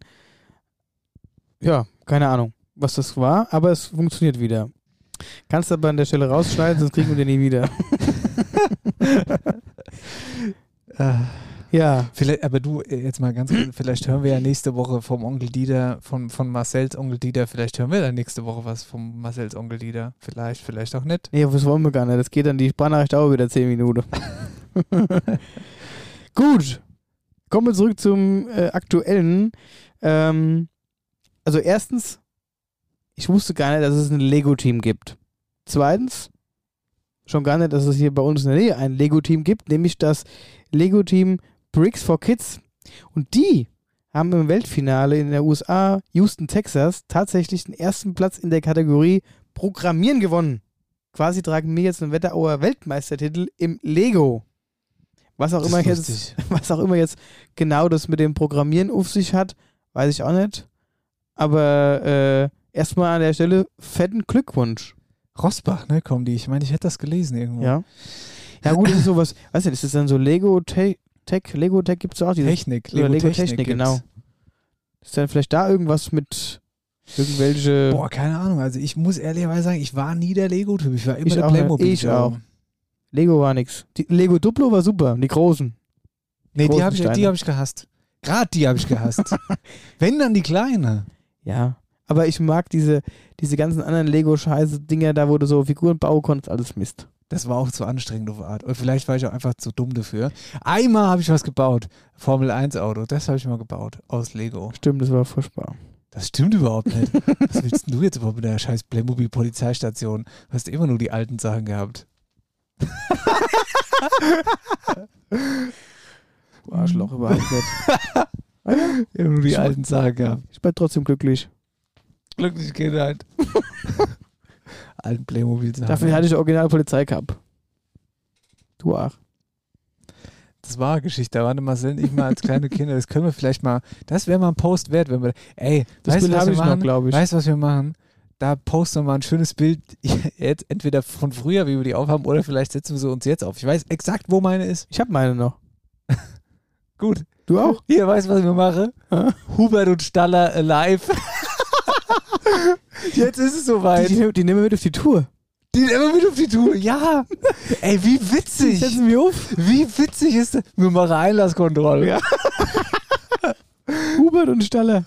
Speaker 3: Ja, keine Ahnung, was das war, aber es funktioniert wieder. Kannst aber an der Stelle rausschneiden, sonst kriegen wir den nie wieder. ja.
Speaker 2: Vielleicht, aber du, äh, jetzt mal ganz kurz, vielleicht hören wir ja nächste Woche vom Onkel Dieter, von, von Marcells Onkel Dieter, vielleicht hören wir dann nächste Woche was vom Marcells Onkel Dieter. Vielleicht, vielleicht auch nicht.
Speaker 3: Nee, das wollen wir gar nicht. Das geht dann die Sprachnachricht auch wieder 10 Minuten. Gut. Kommen wir zurück zum äh, aktuellen. Ähm, also erstens, ich wusste gar nicht, dass es ein Lego-Team gibt. Zweitens, schon gar nicht, dass es hier bei uns in der Nähe ein Lego-Team gibt, nämlich das Lego-Team Bricks for Kids. Und die haben im Weltfinale in der USA, Houston, Texas, tatsächlich den ersten Platz in der Kategorie Programmieren gewonnen. Quasi tragen wir jetzt einen Wetterauer Weltmeistertitel im Lego. Was auch,
Speaker 2: Das
Speaker 3: immer jetzt, was auch immer jetzt genau das mit dem Programmieren auf sich hat, weiß ich auch nicht. Aber äh, erstmal an der Stelle fetten Glückwunsch.
Speaker 2: Rosbach, ne, kommen die. Ich meine, ich hätte das gelesen irgendwo.
Speaker 3: Ja. Ja, gut, das ist sowas, weißt du, ist das dann so Lego Tech, Lego Tech gibt es auch dieses
Speaker 2: Technik, Lego
Speaker 3: Lego
Speaker 2: Technik
Speaker 3: Technik, genau. Ist dann vielleicht da irgendwas mit irgendwelche.
Speaker 2: Boah, keine Ahnung. Also ich muss ehrlicherweise sagen, ich war nie der Lego-Typ. Ich war immer
Speaker 3: Ich
Speaker 2: der. Playmobil.
Speaker 3: Ich auch. Lego war nix. Die Lego Duplo war super, die großen.
Speaker 2: Nee, die
Speaker 3: großen
Speaker 2: habe ich, die hab ich gehasst. Gerade die habe ich gehasst. Wenn, dann die kleine.
Speaker 3: Ja. Aber ich mag diese, diese ganzen anderen Lego-Scheiße-Dinger, da wo du so Figuren bauen konntest, alles Mist.
Speaker 2: Das war auch zu anstrengend auf Art. Und vielleicht war ich auch einfach zu dumm dafür. Einmal habe ich was gebaut. Formel 1 Auto. Das habe ich mal gebaut. Aus Lego.
Speaker 3: Stimmt, das war furchtbar.
Speaker 2: Das stimmt überhaupt nicht. Was willst du jetzt überhaupt mit der scheiß Playmobil-Polizeistation? Du hast immer nur die alten Sachen gehabt.
Speaker 3: Du Arschloch überhaupt nicht.
Speaker 2: Immer nur die
Speaker 3: Ich-
Speaker 2: alten Sachen gehabt.
Speaker 3: Ich bin trotzdem glücklich.
Speaker 2: Glückliche Kindheit. Alten Playmobil-Sachen.
Speaker 3: Dafür hatte ich original Polizei gehabt. Du auch.
Speaker 2: Das war eine Geschichte. Da waren Marcel und ich mal als kleine Kinder. Das können wir vielleicht mal. Das wäre mal ein Post wert, wenn wir. Ey,
Speaker 3: Das
Speaker 2: weißt du, was wir
Speaker 3: ich noch,
Speaker 2: machen?
Speaker 3: glaube ich.
Speaker 2: Weißt du, was wir machen? Da posten wir mal ein schönes Bild. Jetzt entweder von früher, wie wir die aufhaben, oder vielleicht setzen wir sie uns jetzt auf. Ich weiß exakt, wo meine ist.
Speaker 3: Ich habe meine noch.
Speaker 2: Gut.
Speaker 3: Du auch?
Speaker 2: Hier, weißt du, was wir machen? Hubert und Staller alive. Jetzt ist es soweit.
Speaker 3: Die, die, die nehmen wir mit auf die Tour.
Speaker 2: Die immer mit auf die Tour. Ja. Ey, wie witzig.
Speaker 3: Setzen wir auf.
Speaker 2: Wie witzig ist das? Wir machen Einlasskontrolle.
Speaker 3: Ja. Hubert und Staller.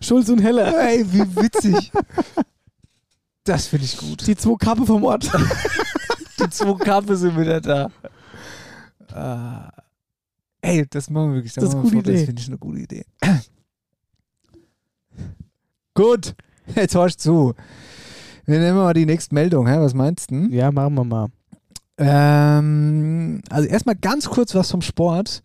Speaker 3: Schulz und Heller.
Speaker 2: Ey, wie witzig. Das finde ich gut.
Speaker 3: Die zwei Kappe vom Ort.
Speaker 2: Die zwei Kappe sind wieder da. Ah. Ey, das machen wir wirklich.
Speaker 3: Das ist
Speaker 2: machen wir
Speaker 3: eine gute
Speaker 2: vor, Das
Speaker 3: Idee.
Speaker 2: finde ich eine gute Idee. Gut, jetzt hörst zu. Wir nehmen mal die nächste Meldung. Hä? Was meinst du?
Speaker 3: Ja, machen wir mal.
Speaker 2: Ähm, also erstmal ganz kurz was vom Sport.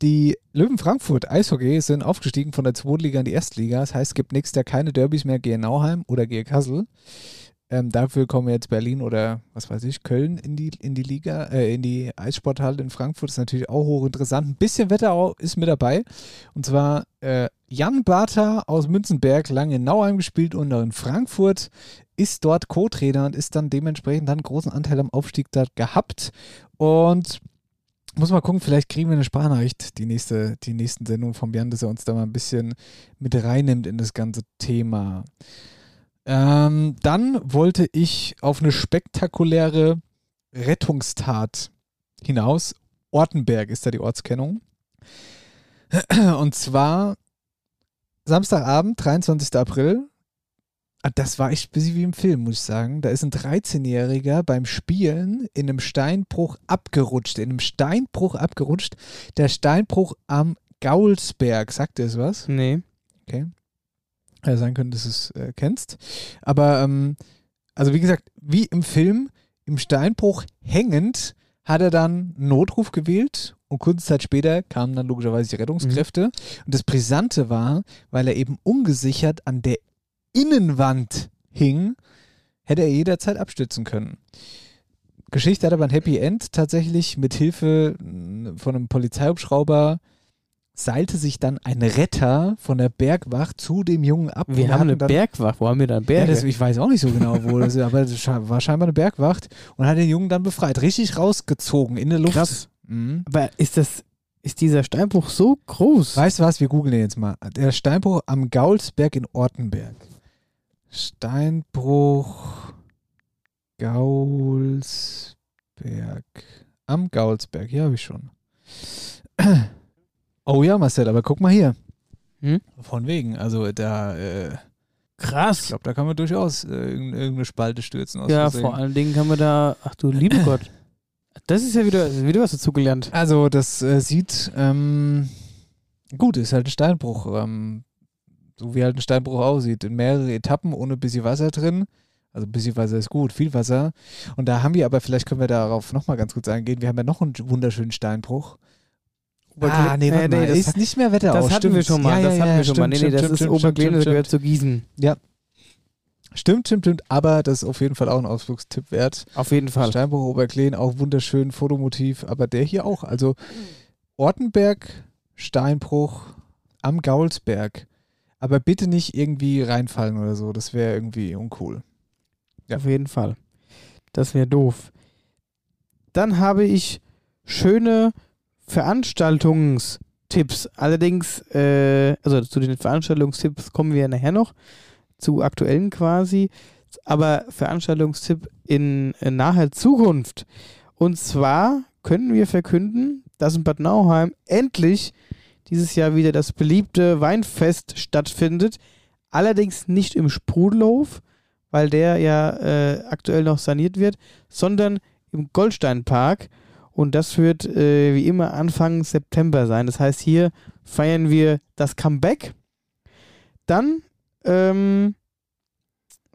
Speaker 2: Die Löwen Frankfurt Eishockey sind aufgestiegen von der Zweitliga in die Erstliga. Das heißt, es gibt nächstes Jahr keine Derbys mehr gegen Nauheim oder gegen Kassel. Ähm, dafür kommen jetzt Berlin oder was weiß ich, Köln in die, in die Liga, äh, in die Eissporthalle in Frankfurt. Ist natürlich auch hochinteressant. Ein bisschen Wetter ist mit dabei. Und zwar äh, Jan Bartha aus Münzenberg, lange in Nauheim gespielt und in Frankfurt, ist dort Co-Trainer und ist dann dementsprechend dann großen Anteil am Aufstieg dort gehabt. Und muss mal gucken, vielleicht kriegen wir eine Sprachnachricht, die nächste, die nächsten Sendungen vom Jan, dass er uns da mal ein bisschen mit reinnimmt in das ganze Thema. Ähm, dann wollte ich auf eine spektakuläre Rettungstat hinaus. Ortenberg ist da die Ortskennung. Und zwar Samstagabend, 23. April. Ah, Das war echt ein bisschen wie im Film, muss ich sagen. Da ist ein 13-Jähriger beim Spielen in einem Steinbruch abgerutscht. In einem Steinbruch abgerutscht. Der Steinbruch am Gaulsberg. Sagt ihr es was?
Speaker 3: Nee.
Speaker 2: Okay. Ja, sein könnte, dass du es äh, kennst. Aber, ähm, also wie gesagt, wie im Film, im Steinbruch hängend, hat er dann einen Notruf gewählt und kurze Zeit später kamen dann logischerweise die Rettungskräfte. Und das Brisante war, weil er eben ungesichert an der Innenwand hing, hätte er jederzeit abstürzen können. Geschichte hat aber ein Happy End. Tatsächlich mit Hilfe von einem Polizeihubschrauber seilte sich dann ein Retter von der Bergwacht zu dem Jungen ab.
Speaker 3: Wir haben eine Bergwacht. Wo haben wir dann
Speaker 2: ja,
Speaker 3: Berge?
Speaker 2: das, ich weiß auch nicht so genau, wo das ist, aber sche- war scheinbar eine Bergwacht und hat den Jungen dann befreit. Richtig rausgezogen in der Luft.
Speaker 3: Krass.
Speaker 2: Mhm.
Speaker 3: Aber ist das, ist dieser Steinbruch so groß?
Speaker 2: Weißt du was? Wir googeln den jetzt mal. Der Steinbruch am Gaulsberg in Ortenberg. Steinbruch Gaulsberg. Am Gaulsberg, hier habe ich schon. Oh ja, Marcel, aber guck mal hier.
Speaker 3: Hm?
Speaker 2: Von wegen. Also da, äh, ich
Speaker 3: Krass.
Speaker 2: glaube, da kann man durchaus äh, irgend- irgendeine Spalte stürzen. Aus
Speaker 3: Ja,
Speaker 2: Versehen.
Speaker 3: vor allen Dingen kann man da, ach du lieber Gott. Das ist ja wieder, wieder was dazugelernt.
Speaker 2: Also das äh, sieht ähm, gut, ist halt ein Steinbruch. Ähm, so wie halt ein Steinbruch aussieht. In mehrere Etappen ohne bisschen Wasser drin. Also ein bisschen Wasser ist gut, viel Wasser. Und da haben wir aber, vielleicht können wir darauf nochmal ganz kurz eingehen, wir haben ja noch einen wunderschönen Steinbruch. Ah, nee, warte mal,
Speaker 3: das,
Speaker 2: ist nicht mehr Wetter
Speaker 3: das hatten wir
Speaker 2: stimmt.
Speaker 3: schon mal.
Speaker 2: Ja,
Speaker 3: das
Speaker 2: ja,
Speaker 3: hatten
Speaker 2: ja,
Speaker 3: wir schon mal. Nee, nee,
Speaker 2: stimmt,
Speaker 3: das
Speaker 2: stimmt,
Speaker 3: ist Oberglen, das gehört zu Gießen.
Speaker 2: Stimmt, stimmt, stimmt. Aber das ist auf jeden Fall auch ein Ausflugstipp wert.
Speaker 3: Auf jeden Fall.
Speaker 2: Steinbruch Oberkleen, auch wunderschön, Fotomotiv, aber der hier auch. Also Ortenberg, Steinbruch am Gaulsberg. Aber bitte nicht irgendwie reinfallen oder so, das wäre irgendwie uncool. Ja.
Speaker 3: Auf jeden Fall. Das wäre doof. Dann habe ich schöne Veranstaltungstipps. Allerdings, äh, also zu den Veranstaltungstipps kommen wir nachher noch, zu aktuellen quasi. Aber Veranstaltungstipp in, in naher Zukunft. Und zwar können wir verkünden, dass in Bad Nauheim endlich dieses Jahr wieder das beliebte Weinfest stattfindet. Allerdings nicht im Sprudelhof, weil der ja äh, aktuell noch saniert wird, sondern im Goldsteinpark. Und das wird äh, wie immer Anfang September sein. Das heißt, hier feiern wir das Comeback. Dann ähm,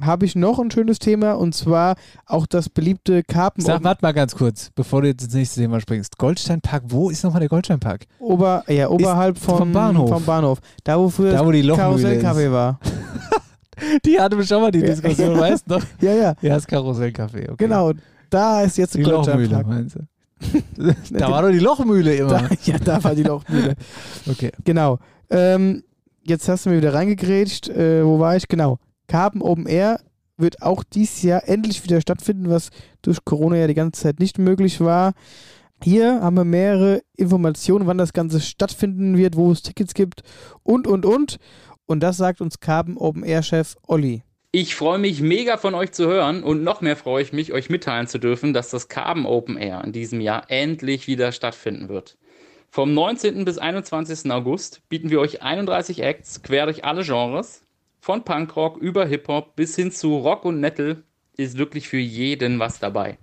Speaker 3: habe ich noch ein schönes Thema und zwar auch das beliebte Karpen
Speaker 2: Sag, warte mal ganz kurz, bevor du jetzt ins nächste Thema springst. Goldsteinpark, wo ist nochmal der Goldsteinpark?
Speaker 3: Ober, ja, oberhalb vom,
Speaker 2: vom Bahnhof.
Speaker 3: Vom Bahnhof. Da, wo früher
Speaker 2: Da, wo die ist.
Speaker 3: war.
Speaker 2: Die hatten wir schon mal die. Diskussion, weißt du noch?
Speaker 3: Ja, ja.
Speaker 2: Ja, das Karussellcafé, okay.
Speaker 3: Genau. Da ist jetzt
Speaker 2: Die
Speaker 3: der
Speaker 2: Lochmühle,
Speaker 3: Goldsteinpark.
Speaker 2: meinst du? Da war doch die Lochmühle immer.
Speaker 3: Da, ja, da war die Lochmühle.
Speaker 2: Okay.
Speaker 3: Genau. Ähm, jetzt hast du mir wieder reingegrätscht. Äh, wo war ich? Genau. Karpen Open Air wird auch dieses Jahr endlich wieder stattfinden, was durch Corona ja die ganze Zeit nicht möglich war. Hier haben wir mehrere Informationen, wann das Ganze stattfinden wird, wo es Tickets gibt und, und, und. Und das sagt uns Karpen Open Air Chef Olli.
Speaker 13: Ich freue mich mega von euch zu hören und noch mehr freue ich mich, euch mitteilen zu dürfen, dass das Carbon Open Air in diesem Jahr endlich wieder stattfinden wird. Vom 19. bis 21. August bieten wir euch 31 Acts quer durch alle Genres. Von Punkrock über Hip-Hop bis hin zu Rock und Metal ist wirklich für jeden was dabei.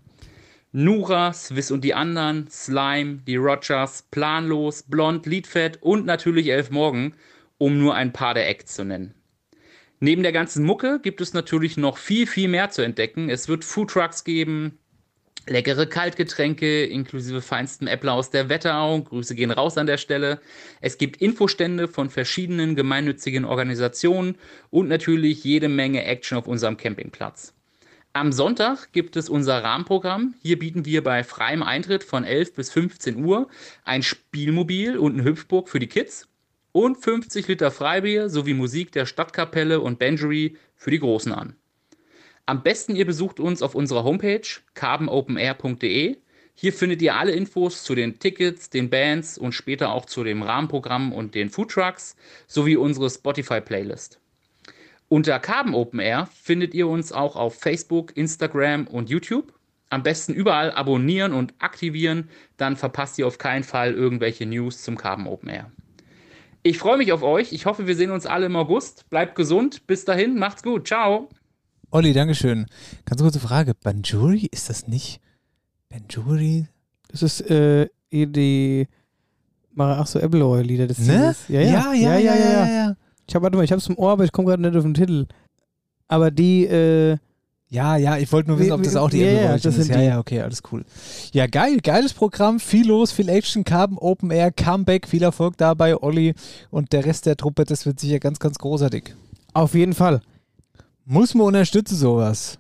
Speaker 13: Nura, Swiss und die anderen, Slime, die Rogers, Planlos, Blond, Liedfett und natürlich Elf Morgen, um nur ein paar der Acts zu nennen. Neben der ganzen Mucke gibt es natürlich noch viel, viel mehr zu entdecken. Es wird Foodtrucks geben, leckere Kaltgetränke inklusive feinstem Äpfel aus der Wetterau. Grüße gehen raus an der Stelle. Es gibt Infostände von verschiedenen gemeinnützigen Organisationen und natürlich jede Menge Action auf unserem Campingplatz. Am Sonntag gibt es unser Rahmenprogramm. Hier bieten wir bei freiem Eintritt von 11 bis 15 Uhr ein Spielmobil und eine Hüpfburg für die Kids und 50 Liter Freibier sowie Musik der Stadtkapelle und Benjury für die Großen an. Am besten ihr besucht uns auf unserer Homepage carbenopenair.de. Hier findet ihr alle Infos zu den Tickets, den Bands und später auch zu dem Rahmenprogramm und den Foodtrucks sowie unsere Spotify-Playlist. Unter Carbon Open Air findet ihr uns auch auf Facebook, Instagram und YouTube. Am besten überall abonnieren und aktivieren, dann verpasst ihr auf keinen Fall irgendwelche News zum Carbon Open Air. Ich freue mich auf euch. Ich hoffe, wir sehen uns alle im August. Bleibt gesund. Bis dahin, macht's gut. Ciao.
Speaker 2: Olli, Dankeschön. Ganz kurze Frage. Banjuri, ist das nicht Banjuri?
Speaker 3: Das ist äh, eh die ach so Appleboy-Lieder des
Speaker 2: Ne?
Speaker 3: Liedes. Ja, ja, ja, ja, ja, ja.
Speaker 2: ja.
Speaker 3: Ich hab, warte mal, ich hab's im Ohr, aber ich komme gerade nicht auf den Titel. Aber die, äh,
Speaker 2: Ja, ja, ich wollte nur wissen, ob das auch die
Speaker 3: Ja, ja,
Speaker 2: Evolution
Speaker 3: das
Speaker 2: ist.
Speaker 3: sind
Speaker 2: Ja, ja, okay, alles cool. Ja, geil, geiles Programm, viel los, viel Action, Carbon Open Air, Comeback, viel Erfolg dabei, Olli und der Rest der Truppe, das wird sicher ganz, ganz großartig.
Speaker 3: Auf jeden Fall.
Speaker 2: Muss man unterstützen, sowas.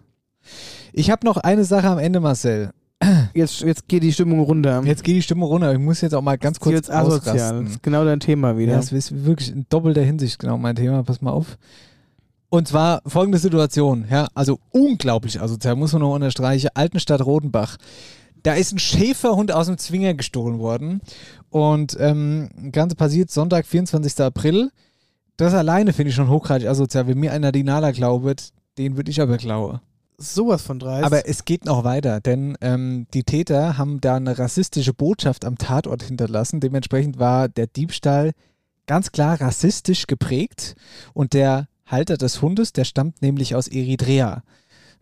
Speaker 2: Ich habe noch eine Sache am Ende, Marcel.
Speaker 3: Jetzt, jetzt geht die Stimmung runter.
Speaker 2: Jetzt geht die Stimmung runter. Ich muss jetzt auch mal ganz kurz
Speaker 3: jetzt asozial. Das ist genau dein Thema wieder.
Speaker 2: Ja, das ist wirklich in doppelter Hinsicht genau mein Thema. Pass mal auf. Und zwar folgende Situation, ja, also unglaublich asozial, muss man noch unterstreichen. Altenstadt Rodenbach. Da ist ein Schäferhund aus dem Zwinger gestohlen worden. Und ähm, das Ganze passiert Sonntag, 24. April. Das alleine finde ich schon hochgradig asozial. Wenn mir einer die Nala glaubt, den würde ich aber klauen.
Speaker 3: Sowas von dreist.
Speaker 2: Aber es geht noch weiter, denn ähm, die Täter haben da eine rassistische Botschaft am Tatort hinterlassen. Dementsprechend war der Diebstahl ganz klar rassistisch geprägt und der Halter des Hundes, der stammt nämlich aus Eritrea.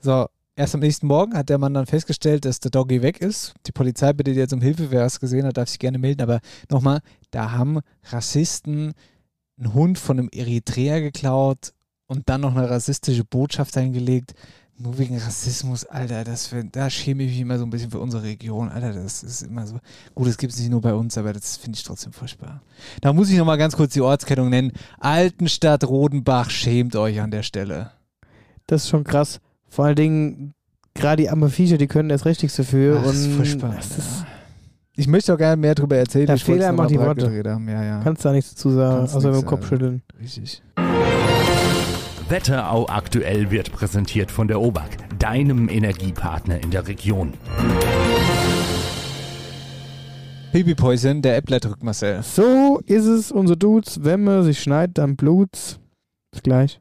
Speaker 2: So, erst am nächsten Morgen hat der Mann dann festgestellt, dass der Doggy weg ist. Die Polizei bittet jetzt um Hilfe, wer es gesehen hat, darf sich gerne melden. Aber nochmal, da haben Rassisten einen Hund von einem Eritreer geklaut und dann noch eine rassistische Botschaft eingelegt. Nur wegen Rassismus, Alter, das für, da schäme ich mich immer so ein bisschen für unsere Region. Alter, das ist immer so. Gut, das gibt es nicht nur bei uns, aber das finde ich trotzdem furchtbar. Da muss ich nochmal ganz kurz die Ortskennung nennen. Altenstadt Rodenbach, schämt euch an der Stelle.
Speaker 3: Das ist schon krass. Vor allen Dingen, gerade die Viecher, die können erst recht nichts dafür.
Speaker 2: Ach, das ist furchtbar,
Speaker 3: das ist,
Speaker 2: Ich möchte auch gerne mehr darüber erzählen.
Speaker 3: der Fehler
Speaker 2: noch
Speaker 3: macht die Worte.
Speaker 2: Ja, ja.
Speaker 3: Kannst da nichts dazu sagen,
Speaker 2: Kannst
Speaker 3: außer mit dem Kopf schütteln.
Speaker 2: Richtig.
Speaker 11: Wetterau aktuell wird präsentiert von der OBAK, deinem Energiepartner in der Region.
Speaker 2: Babypoison, der Äppler drückt Marcel.
Speaker 3: So ist es, unser Dudes. Wenn man sich schneit, dann blut's. Bis gleich.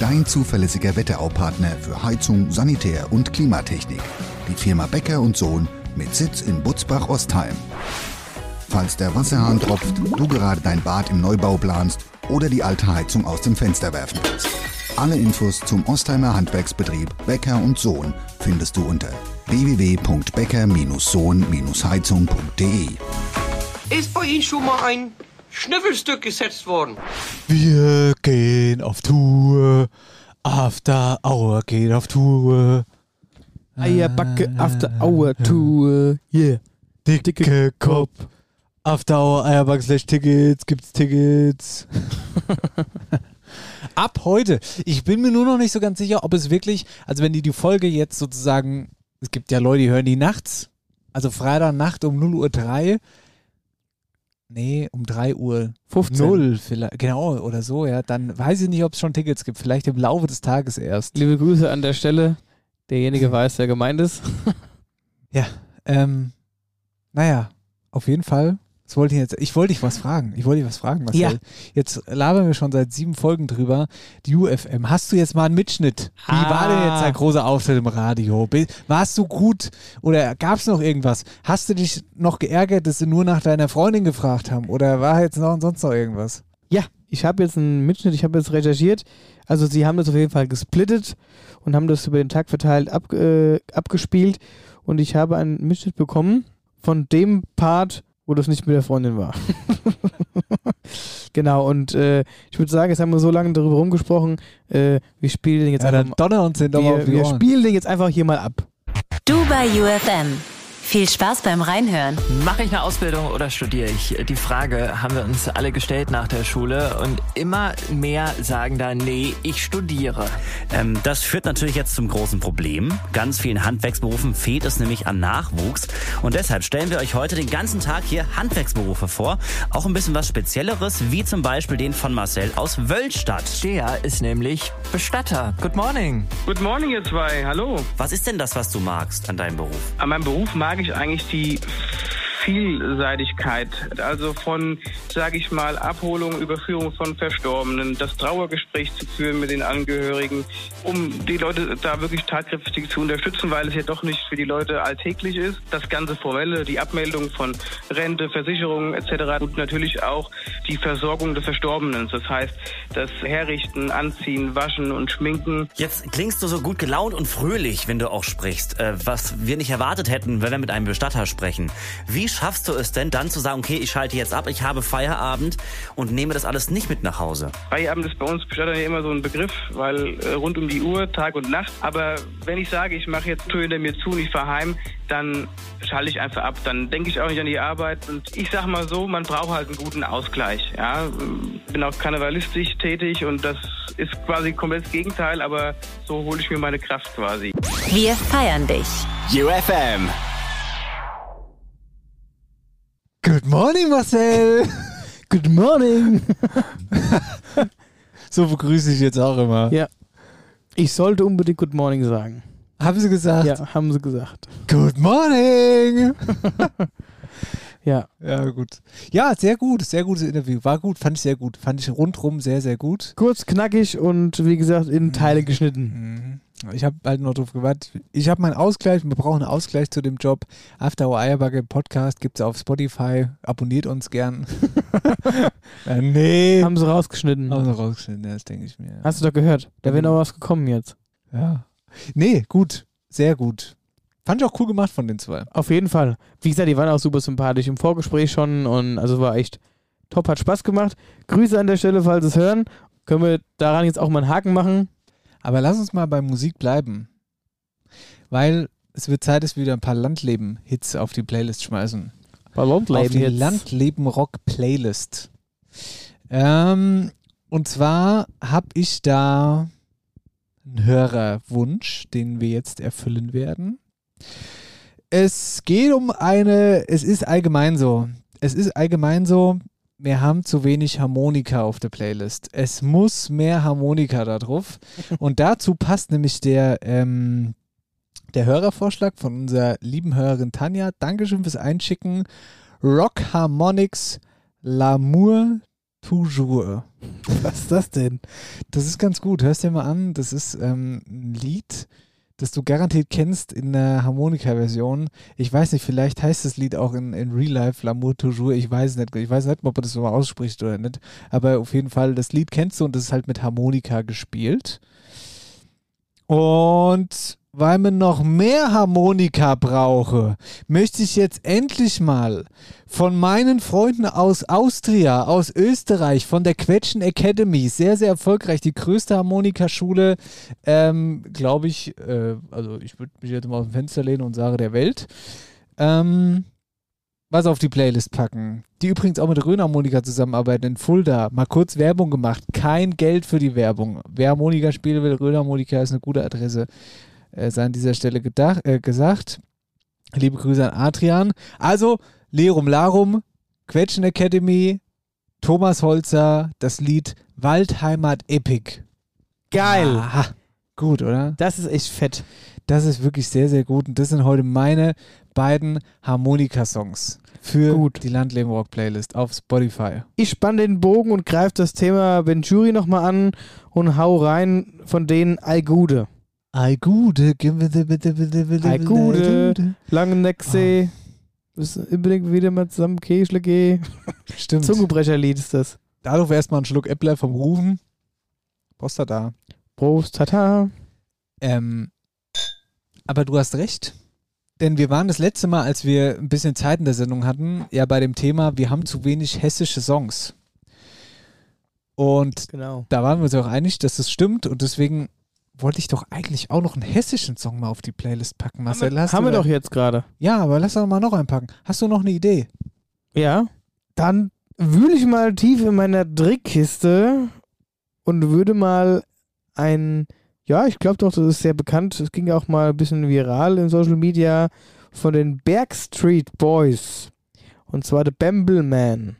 Speaker 1: dein zuverlässiger Wetterau-Partner für Heizung, Sanitär und Klimatechnik. Die Firma Becker und Sohn mit Sitz in Butzbach-Ostheim. Falls der Wasserhahn tropft, du gerade dein Bad im Neubau planst oder die alte Heizung aus dem Fenster werfen willst. Alle Infos zum Ostheimer Handwerksbetrieb Becker und Sohn findest du unter www.becker-sohn-heizung.de.
Speaker 14: Ist bei Ihnen schon mal ein Schnüffelstück gesetzt worden?
Speaker 2: Wir gehen auf Tour. After Hour geht auf Tour.
Speaker 3: Eierbacke after hour Tour. Yeah.
Speaker 2: Dicke Kopf. After Hour Eierbacke slash Tickets. Gibt's Tickets. Ab heute. Ich bin mir nur noch nicht so ganz sicher, ob es wirklich, also wenn die die Folge jetzt sozusagen, es gibt ja Leute, die hören die nachts, also Freitagnacht um 0.03 Uhr, nee, um 3 Uhr
Speaker 3: 15.
Speaker 2: null vielleicht, genau, oder so, ja, dann weiß ich nicht, ob es schon Tickets gibt. Vielleicht im Laufe des Tages erst.
Speaker 3: Liebe Grüße an der Stelle. Derjenige weiß, wer gemeint ist.
Speaker 2: Ja, ähm, naja, auf jeden Fall. Das wollte ich jetzt, ich wollte dich was fragen. Ich wollte dich was fragen, Marcel.
Speaker 3: Ja.
Speaker 2: Jetzt labern wir schon seit sieben Folgen drüber. Die UFM. Hast du jetzt mal einen Mitschnitt? Wie war denn jetzt
Speaker 3: Ah.
Speaker 2: dein großer Auftritt im Radio? Warst du gut? Oder gab es noch irgendwas? Hast du dich noch geärgert, dass sie nur nach deiner Freundin gefragt haben? Oder war jetzt noch sonst noch irgendwas?
Speaker 3: Ja, ich habe jetzt einen Mitschnitt, ich habe jetzt recherchiert. Also sie haben das auf jeden Fall gesplittet und haben das über den Tag verteilt ab, äh, abgespielt. Und ich habe einen Mitschnitt bekommen von dem Part, wo das nicht mit der Freundin war. genau, und äh, ich würde sagen, jetzt haben wir so lange darüber rumgesprochen, äh, wir spielen den jetzt
Speaker 2: Ja, dann
Speaker 3: einfach
Speaker 2: donner uns den
Speaker 3: wir, wir spielen den jetzt einfach hier mal ab.
Speaker 15: Du bei UFM. Viel Spaß beim Reinhören.
Speaker 16: Mache ich eine Ausbildung oder studiere ich? Die Frage haben wir uns alle gestellt nach der Schule und immer mehr sagen da, nee, ich studiere.
Speaker 17: Ähm, das führt natürlich jetzt zum großen Problem. Ganz vielen Handwerksberufen fehlt es nämlich an Nachwuchs. Und deshalb stellen wir euch heute den ganzen Tag hier Handwerksberufe vor. Auch ein bisschen was Spezielleres, wie zum Beispiel den von Marcel aus Wölstadt.
Speaker 16: Der ist nämlich Bestatter. Good morning.
Speaker 18: Good morning, ihr zwei. Hallo.
Speaker 17: Was ist denn das, was du magst an deinem Beruf?
Speaker 18: An meinem Beruf mag ich eigentlich die Vielseitigkeit. Also von, sage ich mal, Abholung, Überführung von Verstorbenen, das Trauergespräch zu führen mit den Angehörigen, um die Leute da wirklich tatkräftig zu unterstützen, weil es ja doch nicht für die Leute alltäglich ist. Das ganze Formelle, die Abmeldung von Rente, Versicherungen etc. und natürlich auch die Versorgung des Verstorbenen. Das heißt, das Herrichten, Anziehen, Waschen und Schminken.
Speaker 17: Jetzt klingst du so gut gelaunt und fröhlich, wenn du auch sprichst, äh, was wir nicht erwartet hätten, wenn wir mit einem Bestatter sprechen. Wie schaffst du es denn dann zu sagen, okay, ich schalte jetzt ab, ich habe Feierabend und nehme das alles nicht mit nach Hause?
Speaker 18: Feierabend ist bei uns Bestatter ja immer so ein Begriff, weil äh, rund um die Uhr, Tag und Nacht. Aber wenn ich sage, ich mache jetzt Tür hinter mir zu und ich fahre heim, dann schalte ich einfach ab. Dann denke ich auch nicht an die Arbeit. Und ich sag mal so, man braucht halt einen guten Ausgleich. Ja, bin auch karnevalistisch tätig und das ist quasi komplett das Gegenteil, aber so hole ich mir meine Kraft quasi.
Speaker 15: Wir feiern dich.
Speaker 11: UFM.
Speaker 2: Good morning, Marcel.
Speaker 3: Good morning.
Speaker 2: so begrüße ich jetzt auch immer.
Speaker 3: Ja. Ich sollte unbedingt Good Morning sagen.
Speaker 2: Haben sie gesagt?
Speaker 3: Ja, haben sie gesagt.
Speaker 2: Good morning.
Speaker 3: ja.
Speaker 2: Ja, gut. Ja, sehr gut. Sehr gutes Interview. War gut. Fand ich sehr gut. Fand ich rundrum sehr, sehr gut.
Speaker 3: Kurz, knackig und wie gesagt in Teile geschnitten.
Speaker 2: Ich habe halt noch drauf gewartet. Ich habe meinen Ausgleich. Wir brauchen einen Ausgleich zu dem Job. After Our Eierbacke Podcast gibt es auf Spotify. Abonniert uns gern. äh, nee.
Speaker 3: Haben sie rausgeschnitten.
Speaker 2: Haben sie rausgeschnitten, das denke ich mir.
Speaker 3: Hast du doch gehört. Da wäre noch was gekommen jetzt.
Speaker 2: Ja. Nee, gut. Sehr gut. Fand ich auch cool gemacht von den zwei.
Speaker 3: Auf jeden Fall. Wie gesagt, die waren auch super sympathisch im Vorgespräch schon und also war echt top, hat Spaß gemacht. Grüße an der Stelle, falls Sie es hören. Können wir daran jetzt auch mal einen Haken machen?
Speaker 2: Aber lass uns mal bei Musik bleiben. Weil es wird Zeit, dass wir wieder ein paar Landleben-Hits auf die Playlist schmeißen.
Speaker 3: Bei Landleben
Speaker 2: auf die. Landleben-Rock-Playlist. Ähm, und zwar habe ich da einen Hörerwunsch, den wir jetzt erfüllen werden. Es geht um eine, es ist allgemein so, es ist allgemein so, wir haben zu wenig Harmonika auf der Playlist. Es muss mehr Harmonika da drauf. Und dazu passt nämlich der, ähm, der Hörervorschlag von unserer lieben Hörerin Tanja. Dankeschön fürs Einschicken. Rock Harmonics L'amour toujours.
Speaker 3: Was ist das denn?
Speaker 2: Das ist ganz gut. Hörst dir mal an. Das ist ähm, ein Lied, das du garantiert kennst in der Harmonika-Version. Ich weiß nicht, vielleicht heißt das Lied auch in, in Real Life L'amour toujours. Ich weiß nicht. Ich weiß nicht, ob man das so ausspricht oder nicht. Aber auf jeden Fall, das Lied kennst du und das ist halt mit Harmonika gespielt. Und weil man noch mehr Harmonika brauche, möchte ich jetzt endlich mal von meinen Freunden aus Austria, aus Österreich, von der Quetschen Academy, sehr, sehr erfolgreich, die größte Harmonikaschule, ähm, glaube ich, äh, also ich würde mich jetzt mal aus dem Fenster lehnen und sage der Welt, ähm, was auf die Playlist packen. Die übrigens auch mit Rhön-Harmonika zusammenarbeiten in Fulda. Mal kurz Werbung gemacht. Kein Geld für die Werbung. Wer Harmonika spielen will, Rhön-Harmonika ist eine gute Adresse. Äh, sei an dieser Stelle gedacht, äh, gesagt. Liebe Grüße an Adrian. Also, Lerum Larum, Quetschen Academy, Thomas Holzer, das Lied Waldheimat Epic.
Speaker 3: Geil.
Speaker 2: Aha. Gut, oder?
Speaker 3: Das ist echt fett.
Speaker 2: Das ist wirklich sehr, sehr gut. Und das sind heute meine beiden Harmonika-Songs für die Landleben Rock Playlist auf Spotify.
Speaker 3: Ich spanne den Bogen und greife das Thema Venturi nochmal an und hau rein von denen Algude.
Speaker 2: Algude, gib mir bitte, bitte, bitte,
Speaker 3: Algude, Langenecksee. Bis unbedingt wieder mal zusammen Keschle geh.
Speaker 2: Stimmt.
Speaker 3: Zungenbrecherlied ist das.
Speaker 2: Dadurch erstmal einen Schluck Äppler vom Rufen. Prost da.
Speaker 3: Prost, tata.
Speaker 2: Ähm, aber du hast recht. Denn wir waren das letzte Mal, als wir ein bisschen Zeit in der Sendung hatten, ja bei dem Thema, wir haben zu wenig hessische Songs. Und
Speaker 3: Genau.
Speaker 2: da waren wir uns auch einig, dass das stimmt. Und deswegen wollte ich doch eigentlich auch noch einen hessischen Song mal auf die Playlist packen. Marcel, hast
Speaker 3: Haben
Speaker 2: du
Speaker 3: wir doch jetzt gerade.
Speaker 2: Ja, aber lass doch mal noch einpacken. Hast du noch eine Idee?
Speaker 3: Ja. Dann wühle ich mal tief in meiner Drickkiste und würde mal ein, ja, ich glaube doch, das ist sehr bekannt. Es ging auch mal ein bisschen viral in Social Media von den Bergstreet Boys. Und zwar The Bamble Man.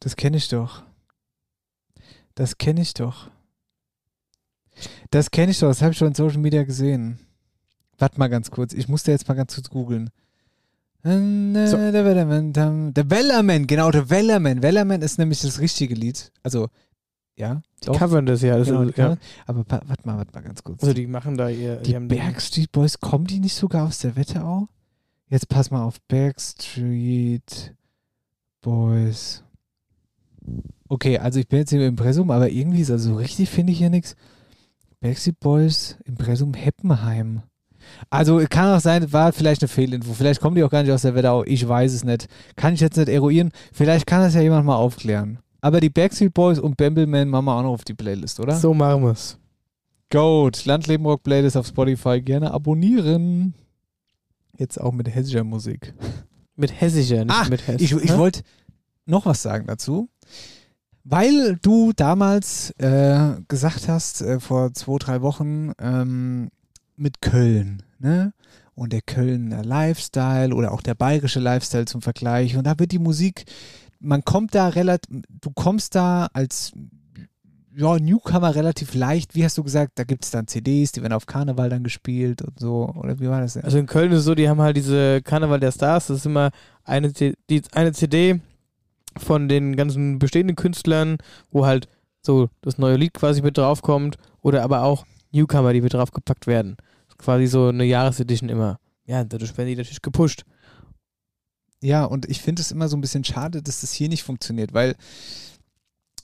Speaker 2: Das kenne ich doch. Das kenne ich doch. Das kenne ich doch, das habe ich schon in Social Media gesehen. Warte mal ganz kurz, ich musste jetzt mal ganz kurz googeln. So. Der Wellerman, der Wellerman, genau, der Wellerman. Wellerman ist nämlich das richtige Lied. Also, ja.
Speaker 3: Die covern das ja. Das
Speaker 2: Genau,
Speaker 3: ist, ja.
Speaker 2: Aber warte mal, warte mal ganz kurz.
Speaker 3: Also die machen da ihr.
Speaker 2: Die Bergstreet Boys, kommen die nicht sogar aus der Wetterau? Jetzt pass mal auf, Bergstreet Boys. Okay, also ich bin jetzt hier im Impressum, aber irgendwie ist also so richtig finde ich hier nichts. Backstreet Boys, Impressum Heppenheim. Also kann auch sein, war vielleicht eine Fehlinfo. Vielleicht kommen die auch gar nicht aus der Wetterau. Ich weiß es nicht. Kann ich jetzt nicht eruieren. Vielleicht kann das ja jemand mal aufklären. Aber die Backstreet Boys und Bambleman machen wir auch noch auf die Playlist, oder?
Speaker 3: So machen wir es.
Speaker 2: Gut, Landleben Rock Playlist auf Spotify gerne abonnieren. Jetzt auch mit hessischer Musik.
Speaker 3: Mit hessischer, nicht
Speaker 2: Ah,
Speaker 3: mit Hess.
Speaker 2: ich, ich wollte noch was sagen dazu. Weil du damals äh, gesagt hast, äh, vor zwei, drei Wochen, ähm, mit Köln, ne? Und der Kölner Lifestyle oder auch der bayerische Lifestyle zum Vergleich. Und da wird die Musik, man kommt da relativ, du kommst da als ja, Newcomer relativ leicht. Wie hast du gesagt, da gibt es dann CDs, die werden auf Karneval dann gespielt und so. Oder wie war das denn?
Speaker 3: Also in Köln ist es so, die haben halt diese Karneval der Stars, das ist immer eine, die, eine CD von den ganzen bestehenden Künstlern, wo halt so das neue Lied quasi mit draufkommt oder aber auch Newcomer, die mit draufgepackt werden. Quasi so eine Jahresedition immer. Ja, dadurch werden die natürlich gepusht.
Speaker 2: Ja, und ich finde es immer so ein bisschen schade, dass das hier nicht funktioniert, weil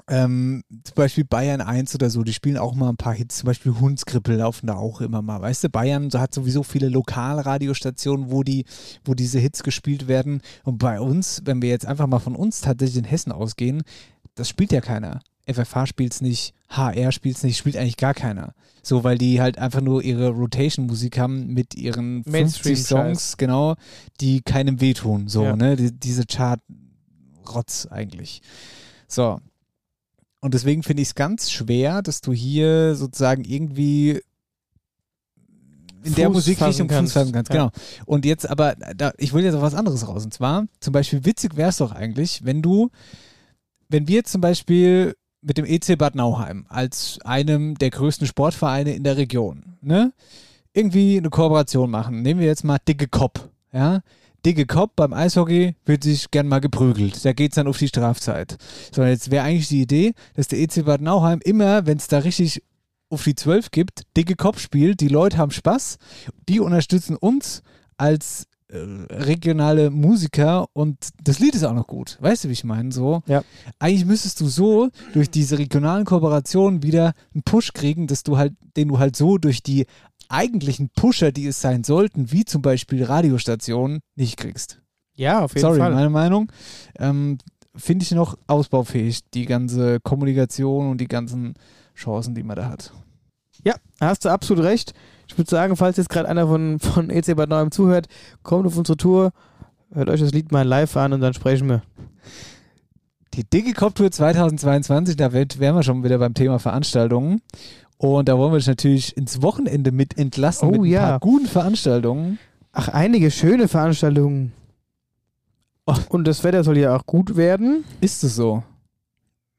Speaker 2: ähm, zum Beispiel Bayern 1 oder so, die spielen auch mal ein paar Hits, zum Beispiel Hundskrippel laufen da auch immer mal. Weißt du, Bayern hat sowieso viele Lokalradiostationen, wo die, wo diese Hits gespielt werden. Und bei uns, wenn wir jetzt einfach mal von uns tatsächlich in Hessen ausgehen, das spielt ja keiner. FFH spielt es nicht, HR spielt es nicht, spielt eigentlich gar keiner. So, weil die halt einfach nur ihre Rotation-Musik haben mit ihren 50
Speaker 3: Mainstream-Scheiß.
Speaker 2: Songs, genau, die keinem wehtun. So,
Speaker 3: Ja.
Speaker 2: ne? Die, diese Chart-Rotz eigentlich. So. Und deswegen finde ich es ganz schwer, dass du hier sozusagen irgendwie in der
Speaker 3: Fuß
Speaker 2: Musikrichtung
Speaker 3: fassen
Speaker 2: Fuß fassen
Speaker 3: kannst.
Speaker 2: Genau. Und jetzt aber, da, ich will jetzt auf was anderes raus. Und zwar, zum Beispiel, witzig wäre es doch eigentlich, wenn du, wenn wir zum Beispiel mit dem EC Bad Nauheim als einem der größten Sportvereine in der Region, ne, irgendwie eine Kooperation machen. Nehmen wir jetzt mal Dicke Kopp, ja. Dicke Kopp beim Eishockey wird sich gern mal geprügelt. Da geht es dann auf die Strafzeit. So, jetzt wäre eigentlich die Idee, dass der EC Bad Nauheim immer, wenn es da richtig auf die 12 gibt, dicke Kopf spielt, die Leute haben Spaß, die unterstützen uns als äh, regionale Musiker und das Lied ist auch noch gut. Weißt du, wie ich meine? So,
Speaker 3: ja.
Speaker 2: eigentlich müsstest du so durch diese regionalen Kooperationen wieder einen Push kriegen, dass du halt, den du halt so durch die eigentlichen Pusher, die es sein sollten, wie zum Beispiel Radiostationen, nicht kriegst.
Speaker 3: Ja, auf jeden
Speaker 2: Sorry,
Speaker 3: Fall.
Speaker 2: meine Meinung. Ähm, Finde ich noch ausbaufähig, die ganze Kommunikation und die ganzen Chancen, die man da hat.
Speaker 3: Ja, hast du absolut recht. Ich würde sagen, falls jetzt gerade einer von, von EC Bad Nauheim zuhört, kommt auf unsere Tour, hört euch das Lied mal live an und dann sprechen wir.
Speaker 2: Die Dicke Kopftour 2022, da wären wir schon wieder beim Thema Veranstaltungen. Und da wollen wir dich natürlich ins Wochenende mit entlassen
Speaker 3: Oh
Speaker 2: mit ein
Speaker 3: ja.
Speaker 2: paar guten Veranstaltungen.
Speaker 3: Ach, einige schöne Veranstaltungen. Und das Wetter soll ja auch gut werden.
Speaker 2: Ist es so?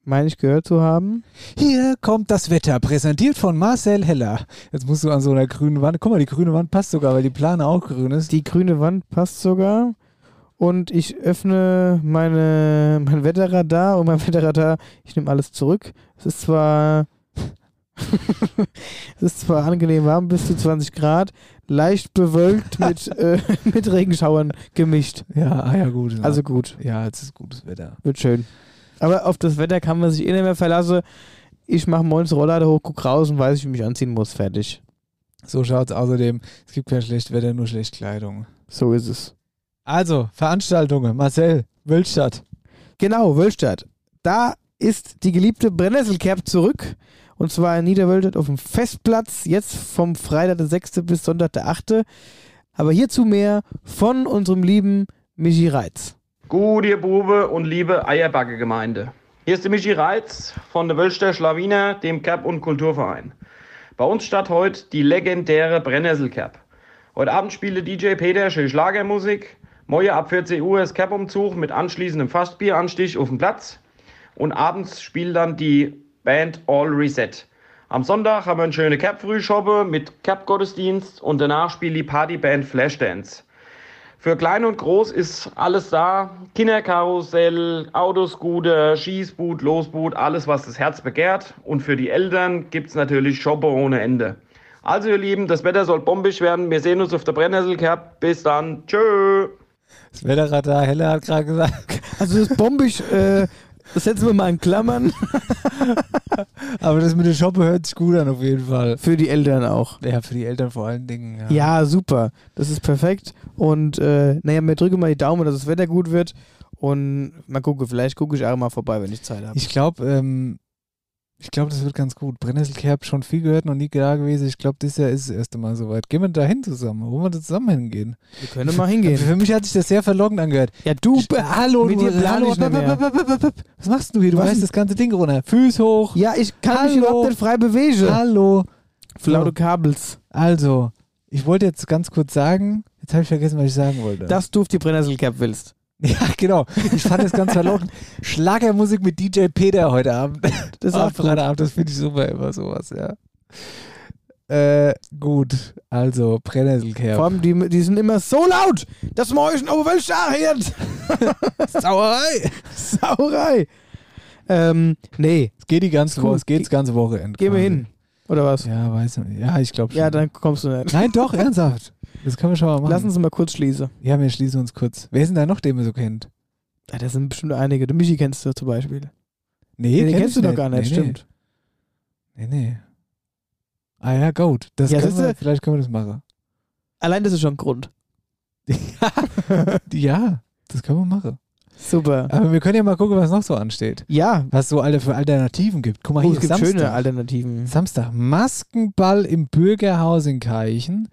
Speaker 3: Meine ich gehört zu haben.
Speaker 2: Hier kommt das Wetter, präsentiert von Marcel Heller. Jetzt musst du an so einer grünen Wand. Guck mal, die grüne Wand passt sogar, weil die Plane auch grün ist.
Speaker 3: Die grüne Wand passt sogar. Und ich öffne meine, mein Wetterradar und mein Wetterradar, ich nehme alles zurück. Es ist zwar es ist zwar angenehm warm, bis zu 20 Grad, leicht bewölkt mit, äh, mit Regenschauern gemischt.
Speaker 2: Ja, ah ja, gut.
Speaker 3: Also gut.
Speaker 2: Ja, jetzt ist gutes Wetter.
Speaker 3: Wird schön. Aber auf das Wetter kann man sich eh nicht mehr verlassen. Ich mache morgens Rolllader hoch, guck raus und weiß, wie ich mich anziehen muss. Fertig.
Speaker 2: So schaut's außerdem. Es gibt kein schlecht Wetter, nur schlecht Kleidung.
Speaker 3: So ist es.
Speaker 2: Also, Veranstaltungen. Marcel, Wölstadt.
Speaker 3: Genau, Wölstadt. Da ist die geliebte Brennnesselkerb zurück. Und zwar in Niederwölstadt auf dem Festplatz. Jetzt vom Freitag der 6. bis Sonntag der 8. Aber hierzu mehr von unserem lieben Michi Reitz.
Speaker 19: Gut, ihr Bube und liebe Eierbacke-Gemeinde. Hier ist der Michi Reitz von der Wölster Schlawiner, dem Cap- und Kulturverein. Bei uns statt heute die legendäre Brennnesselcap. Heute Abend spiele DJ Peter schön Schlagermusik. Moje ab 14 Uhr ist Cap-Umzug mit anschließendem Fassbieranstich auf dem Platz. Und abends spielt dann die Band All Reset. Am Sonntag haben wir eine schöne Cap-Frühschoppe mit Cap-Gottesdienst und danach spielt die Partyband Flashdance. Für klein und groß ist alles da. Kinderkarussell, Autoscooter, Schießboot, Losboot, alles, was das Herz begehrt. Und für die Eltern gibt es natürlich Shoppe ohne Ende. Also ihr Lieben, das Wetter soll bombisch werden. Wir sehen uns auf der Brennnesselkerb. Bis dann. Tschö.
Speaker 2: Das Wetterradar Heller hat gerade gesagt.
Speaker 3: Also das bombisch, äh, das setzen wir mal in Klammern.
Speaker 2: Aber das mit der Shoppe hört sich gut an, auf jeden Fall.
Speaker 3: Für die Eltern auch.
Speaker 2: Ja, für die Eltern vor allen Dingen. Ja,
Speaker 3: Ja, super. Das ist perfekt. Und äh, naja, mir drücke mal die Daumen, dass das Wetter gut wird. Und mal gucken, vielleicht gucke ich auch mal vorbei, wenn ich Zeit habe.
Speaker 2: Ich glaube, ähm, ich glaube, das wird ganz gut. Brennnesselkerb schon viel gehört, noch nie da gewesen. Ich glaube, dieses Jahr ist das erste Mal soweit. Gehen wir da hin zusammen? Wollen wir da zusammen hingehen?
Speaker 3: Wir können mal hingehen.
Speaker 2: Für mich hat sich das sehr verlockend angehört.
Speaker 3: Ja, du,
Speaker 2: hallo,
Speaker 3: mit
Speaker 2: du,
Speaker 3: dir
Speaker 2: hallo, was machst du hier? Du
Speaker 3: denn?
Speaker 2: das ganze Ding runter. Füß hoch.
Speaker 3: Ja, ich kann mich
Speaker 2: Hallo.
Speaker 3: überhaupt nicht frei bewegen.
Speaker 2: Hallo.
Speaker 3: Für laute Kabels.
Speaker 2: Also, ich wollte jetzt ganz kurz sagen, jetzt habe ich vergessen, was ich sagen wollte.
Speaker 3: Dass du auf die Brennnesselcap willst.
Speaker 2: Ja, genau. Ich fand das ganz verlockend. Schlagermusik mit DJ Peter heute Abend.
Speaker 3: Das ist auch.
Speaker 2: Freitagabend, das finde ich super, immer sowas, ja. Äh, gut. Also, Brennnesselkerb.
Speaker 3: Vor allem, die, die sind immer so laut, dass man euch Welt hört.
Speaker 2: Sauerei.
Speaker 3: Sauerei. Ähm, nee.
Speaker 2: Es geht die ganze
Speaker 3: Cool.
Speaker 2: Woche, es geht das ganze Wochenende.
Speaker 3: Gehen wir hin. Oder was?
Speaker 2: Ja, weiß nicht. Ja, ich glaube schon.
Speaker 3: Ja, dann kommst du nicht.
Speaker 2: Nein, doch, ernsthaft. Das können wir schon mal machen.
Speaker 3: Lass uns mal kurz schließen.
Speaker 2: Ja, wir schließen uns kurz. Wer ist denn da noch, den wir so kennt?
Speaker 3: Ja, das sind bestimmt einige. Du Michi kennst du zum Beispiel.
Speaker 2: Nee,
Speaker 3: den
Speaker 2: kenn
Speaker 3: kennst du doch gar nicht,
Speaker 2: Nee,
Speaker 3: stimmt.
Speaker 2: Nee, nee. Ah ja, gut. Das
Speaker 3: Ja,
Speaker 2: können wir, vielleicht können wir das machen.
Speaker 3: Allein das ist schon ein Grund.
Speaker 2: Ja, das können wir machen.
Speaker 3: Super.
Speaker 2: Aber wir können ja mal gucken, was noch so ansteht.
Speaker 3: Ja.
Speaker 2: Was so alle für Alternativen gibt. Guck mal
Speaker 3: Oh,
Speaker 2: hier,
Speaker 3: es gibt
Speaker 2: Samstag.
Speaker 3: schöne Alternativen.
Speaker 2: Samstag. Maskenball im Bürgerhaus in Keichen.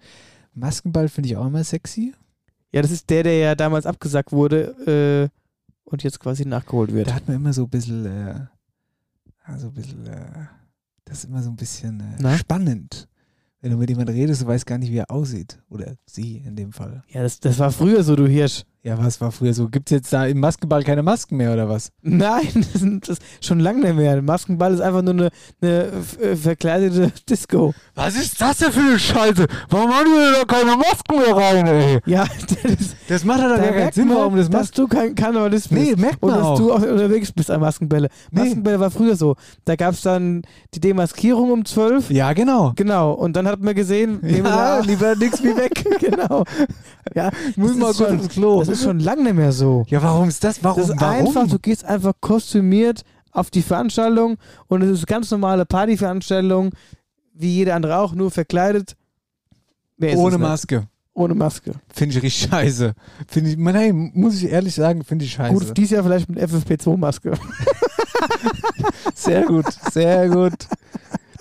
Speaker 2: Maskenball finde ich auch immer sexy.
Speaker 3: Ja, das ist der, der ja damals abgesagt wurde äh, und jetzt quasi nachgeholt wird.
Speaker 2: Da hat man immer so ein bisschen, äh, also ein bisschen, äh, das ist immer so ein bisschen äh, spannend. Wenn du mit jemandem redest, du weißt gar nicht, wie er aussieht. Oder sie in dem Fall.
Speaker 3: Ja, das, das war früher so, du Hirsch.
Speaker 2: Ja, was war früher so? Gibt es jetzt da im Maskenball keine Masken mehr oder was?
Speaker 3: Nein, das ist, schon lange nicht mehr. Maskenball ist einfach nur eine, eine äh, verkleidete Disco.
Speaker 2: Was ist das denn für eine Scheiße? Warum haben die da keine Masken mehr rein, ey?
Speaker 3: Ja, das,
Speaker 2: Das macht doch gar keinen Sinn,
Speaker 3: man,
Speaker 2: warum das
Speaker 3: dass
Speaker 2: macht.
Speaker 3: du kein Karnevalist bist.
Speaker 2: Nee, merkt
Speaker 3: Und
Speaker 2: man
Speaker 3: dass
Speaker 2: auch.
Speaker 3: du auch unterwegs bist an Maskenbälle. Maskenbälle war früher so. Da gab es dann die Demaskierung um 12.
Speaker 2: Ja, genau.
Speaker 3: Genau. Und dann hat man gesehen,
Speaker 2: Ja,
Speaker 3: da-
Speaker 2: lieber nix wie weg.
Speaker 3: genau. Ja,
Speaker 2: Muss
Speaker 3: das
Speaker 2: mal kurz ins Klo.
Speaker 3: Das ist schon lange nicht mehr so.
Speaker 2: Ja, warum ist das? Warum?
Speaker 3: Das ist
Speaker 2: warum?
Speaker 3: einfach, du gehst einfach kostümiert auf die Veranstaltung und es ist ganz normale Partyveranstaltung, wie jeder andere auch, nur verkleidet. Es
Speaker 2: Ohne
Speaker 3: nicht.
Speaker 2: Maske.
Speaker 3: Ohne Maske.
Speaker 2: Finde ich richtig scheiße. Finde ich, nein, muss ich ehrlich sagen, finde ich scheiße.
Speaker 3: Gut, dieses Jahr vielleicht mit FFP2-Maske.
Speaker 2: Sehr gut, sehr gut.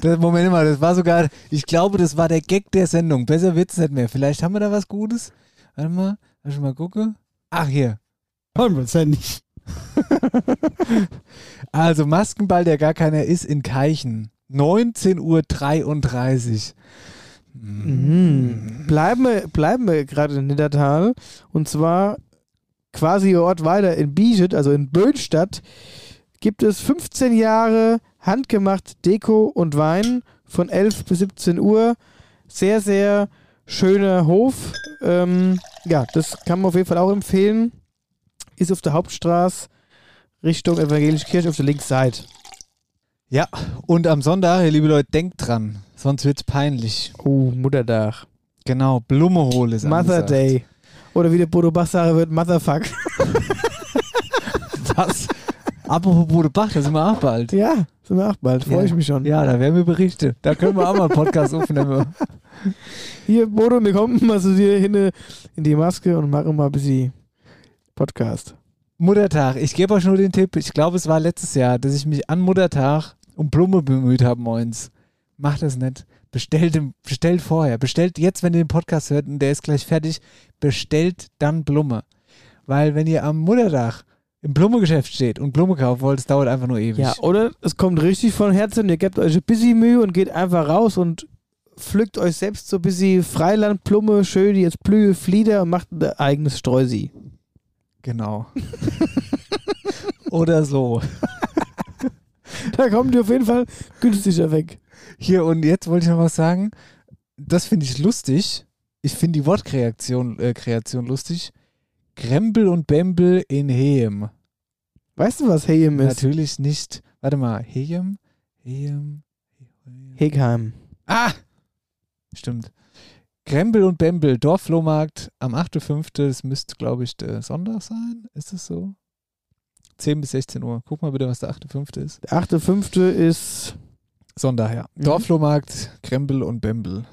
Speaker 2: Das, Moment mal, das war sogar, ich glaube, das war der Gag der Sendung. Besser wird's nicht mehr. Vielleicht haben wir da was Gutes. Warte mal, lass ich mal gucken. Ach, hier.
Speaker 3: Hundertprozentig.
Speaker 2: Also Maskenball, der gar keiner ist, in Keichen. 19.33 Uhr.
Speaker 3: Mhm. Bleiben wir, bleiben wir gerade in Niddertal. Und zwar quasi Ort weiter in Bieget, also in Böhnstadt, gibt es 15 Jahre handgemacht Deko und Wein von 11 bis 17 Uhr. Sehr, sehr schöner Hof. Ähm, ja, das kann man auf jeden Fall auch empfehlen. Ist auf der Hauptstraße Richtung Evangelische Kirche auf der linken Seite.
Speaker 2: Ja, und am Sonntag, liebe Leute, denkt dran, sonst wird's peinlich.
Speaker 3: Oh, Muttertag.
Speaker 2: Genau, Blume holen ist
Speaker 3: Mother
Speaker 2: angesagt.
Speaker 3: Day. Oder wie der Bodo Bach sagen wird, Motherfuck.
Speaker 2: Was? Apropos Bodo Bach, da sind wir auch bald.
Speaker 3: Ja, sind wir auch bald. Freue
Speaker 2: Ja.
Speaker 3: ich mich schon.
Speaker 2: Ja, da werden wir Berichte. Da können wir auch mal einen Podcast aufnehmen.
Speaker 3: Hier, Bodo, wir kommen mal zu dir hin in die Maske und machen mal ein bisschen Podcast.
Speaker 2: Muttertag, ich gebe euch nur den Tipp, ich glaube, es war letztes Jahr, dass ich mich an Muttertag um Blume bemüht habe moins. Macht das nicht. Bestellt, bestellt vorher. Bestellt jetzt, wenn ihr den Podcast hört und der ist gleich fertig, bestellt dann Blume. Weil wenn ihr am Muttertag im Blumengeschäft steht und Blume kaufen wollt, es dauert einfach nur ewig.
Speaker 3: Ja, oder es kommt richtig von Herzen, ihr gebt euch ein bisschen Mühe und geht einfach raus und pflückt euch selbst so ein bisschen Freilandblume, schön jetzt Blühe, Flieder und macht ein eigenes Streusi.
Speaker 2: Genau. Oder so.
Speaker 3: Da kommt ihr auf jeden Fall günstiger weg.
Speaker 2: Hier, und jetzt wollte ich noch was sagen. Das finde ich lustig. Ich finde die Wortkreation äh, Kreation lustig. Krempel und Bembel in Heem.
Speaker 3: Weißt du, was Heem ist?
Speaker 2: Natürlich nicht. Warte mal, Heem? Heem?
Speaker 3: Hegheim.
Speaker 2: Ah! Stimmt. Krempel und Bembel, Dorfflohmarkt am 8.5. Das müsste, glaube ich, der Sonntag sein. Ist das so? 10 bis 16 Uhr. Guck mal bitte, was der 8.5. ist.
Speaker 3: Der 8.5. ist
Speaker 2: Sonntag, ja.
Speaker 3: Mhm.
Speaker 2: Dorfflohmarkt, Krempel und Bembel.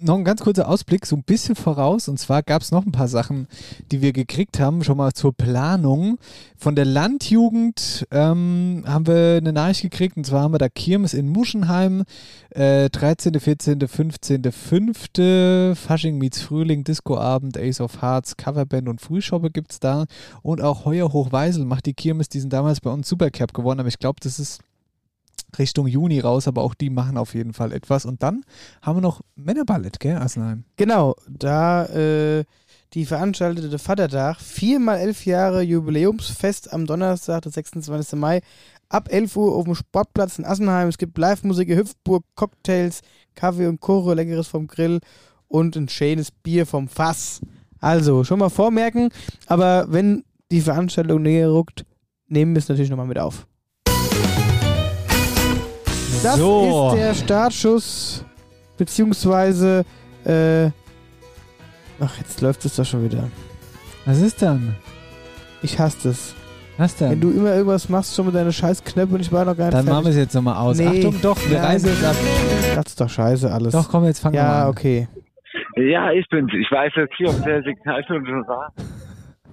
Speaker 2: Noch ein ganz kurzer Ausblick, so ein bisschen voraus. Und zwar gab es noch ein paar Sachen, die wir gekriegt haben, schon mal zur Planung. Von der Landjugend ähm, haben wir eine Nachricht gekriegt. Und zwar haben wir da Kirmes in Muschenheim. Äh, 13., 14., 15., 5. Fasching meets Frühling, Discoabend, Ace of Hearts, Coverband und Frühschoppe gibt es da. Und auch Heuer Hochweisel macht die Kirmes. Die sind damals bei uns Supercap gewonnen. Aber ich glaube, das ist Richtung Juni raus, aber auch die machen auf jeden Fall etwas. Und dann haben wir noch Männerballett, gell, Assenheim?
Speaker 3: Genau, da äh, die veranstaltete Vatertag, viermal elf Jahre Jubiläumsfest am Donnerstag, der 26. Mai, ab 11 Uhr auf dem Sportplatz in Assenheim. Es gibt Live-Musik, Hüpfburg, Cocktails, Kaffee und Kuche, Leckeres vom Grill und ein schönes Bier vom Fass. Also, schon mal vormerken, aber wenn die Veranstaltung näher rückt, nehmen wir es natürlich nochmal mit auf. Das
Speaker 2: So.
Speaker 3: ist der Startschuss, beziehungsweise, äh, ach, jetzt läuft es doch schon wieder.
Speaker 2: Was ist dann?
Speaker 3: Ich hasse das.
Speaker 2: Was denn?
Speaker 3: Wenn du immer irgendwas machst, schon mit deiner scheiß Knöpfe und ich war noch gar nicht
Speaker 2: Dann machen wir
Speaker 3: fertig.
Speaker 2: es jetzt nochmal aus.
Speaker 3: Nee.
Speaker 2: Achtung, doch, wir reisen jetzt ab.
Speaker 3: Das ist doch scheiße alles.
Speaker 2: Doch, komm, jetzt fangen wir mal
Speaker 3: Ja,
Speaker 2: an.
Speaker 3: okay.
Speaker 4: Ja, ich bin's. Ich weiß jetzt nicht, ob der Signalton schon war.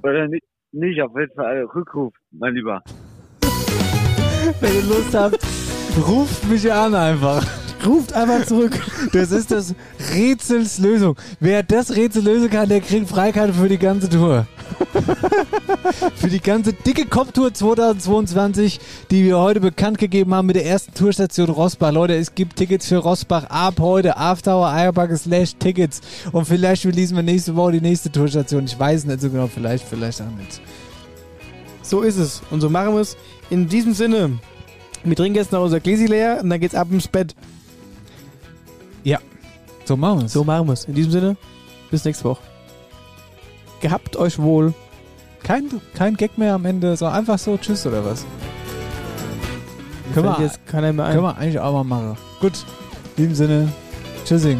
Speaker 4: Oder nicht. Nicht, auf jeden Fall Rückruf, mein Lieber.
Speaker 2: Wenn ihr Lust habt, ruft mich an einfach.
Speaker 3: Ruft einfach zurück.
Speaker 2: Das ist das Rätsels Lösung. Wer das Rätsel lösen kann, der kriegt Freikarte für die ganze Tour. für die ganze dicke Kopftour 2022, die wir heute bekannt gegeben haben mit der ersten Tourstation Rossbach. Leute, es gibt Tickets für Rossbach ab heute. Afterhour Eierbacke slash Tickets. Und vielleicht releasen wir nächste Woche die nächste Tourstation. Ich weiß nicht so genau. Vielleicht, vielleicht auch nicht.
Speaker 3: So ist es. Und so machen wir es. In diesem Sinne, wir trinken jetzt noch unser Gläsi leer und dann geht's ab ins Bett.
Speaker 2: Ja, so machen wir es.
Speaker 3: So machen wir es. In diesem Sinne, bis nächste Woche. Gehabt euch wohl.
Speaker 2: Kein, kein Gag mehr am Ende, so einfach so Tschüss oder was? Können wir,
Speaker 3: jetzt keiner mehr ein.
Speaker 2: können wir eigentlich auch mal machen. Gut, in diesem Sinne, Tschüssing.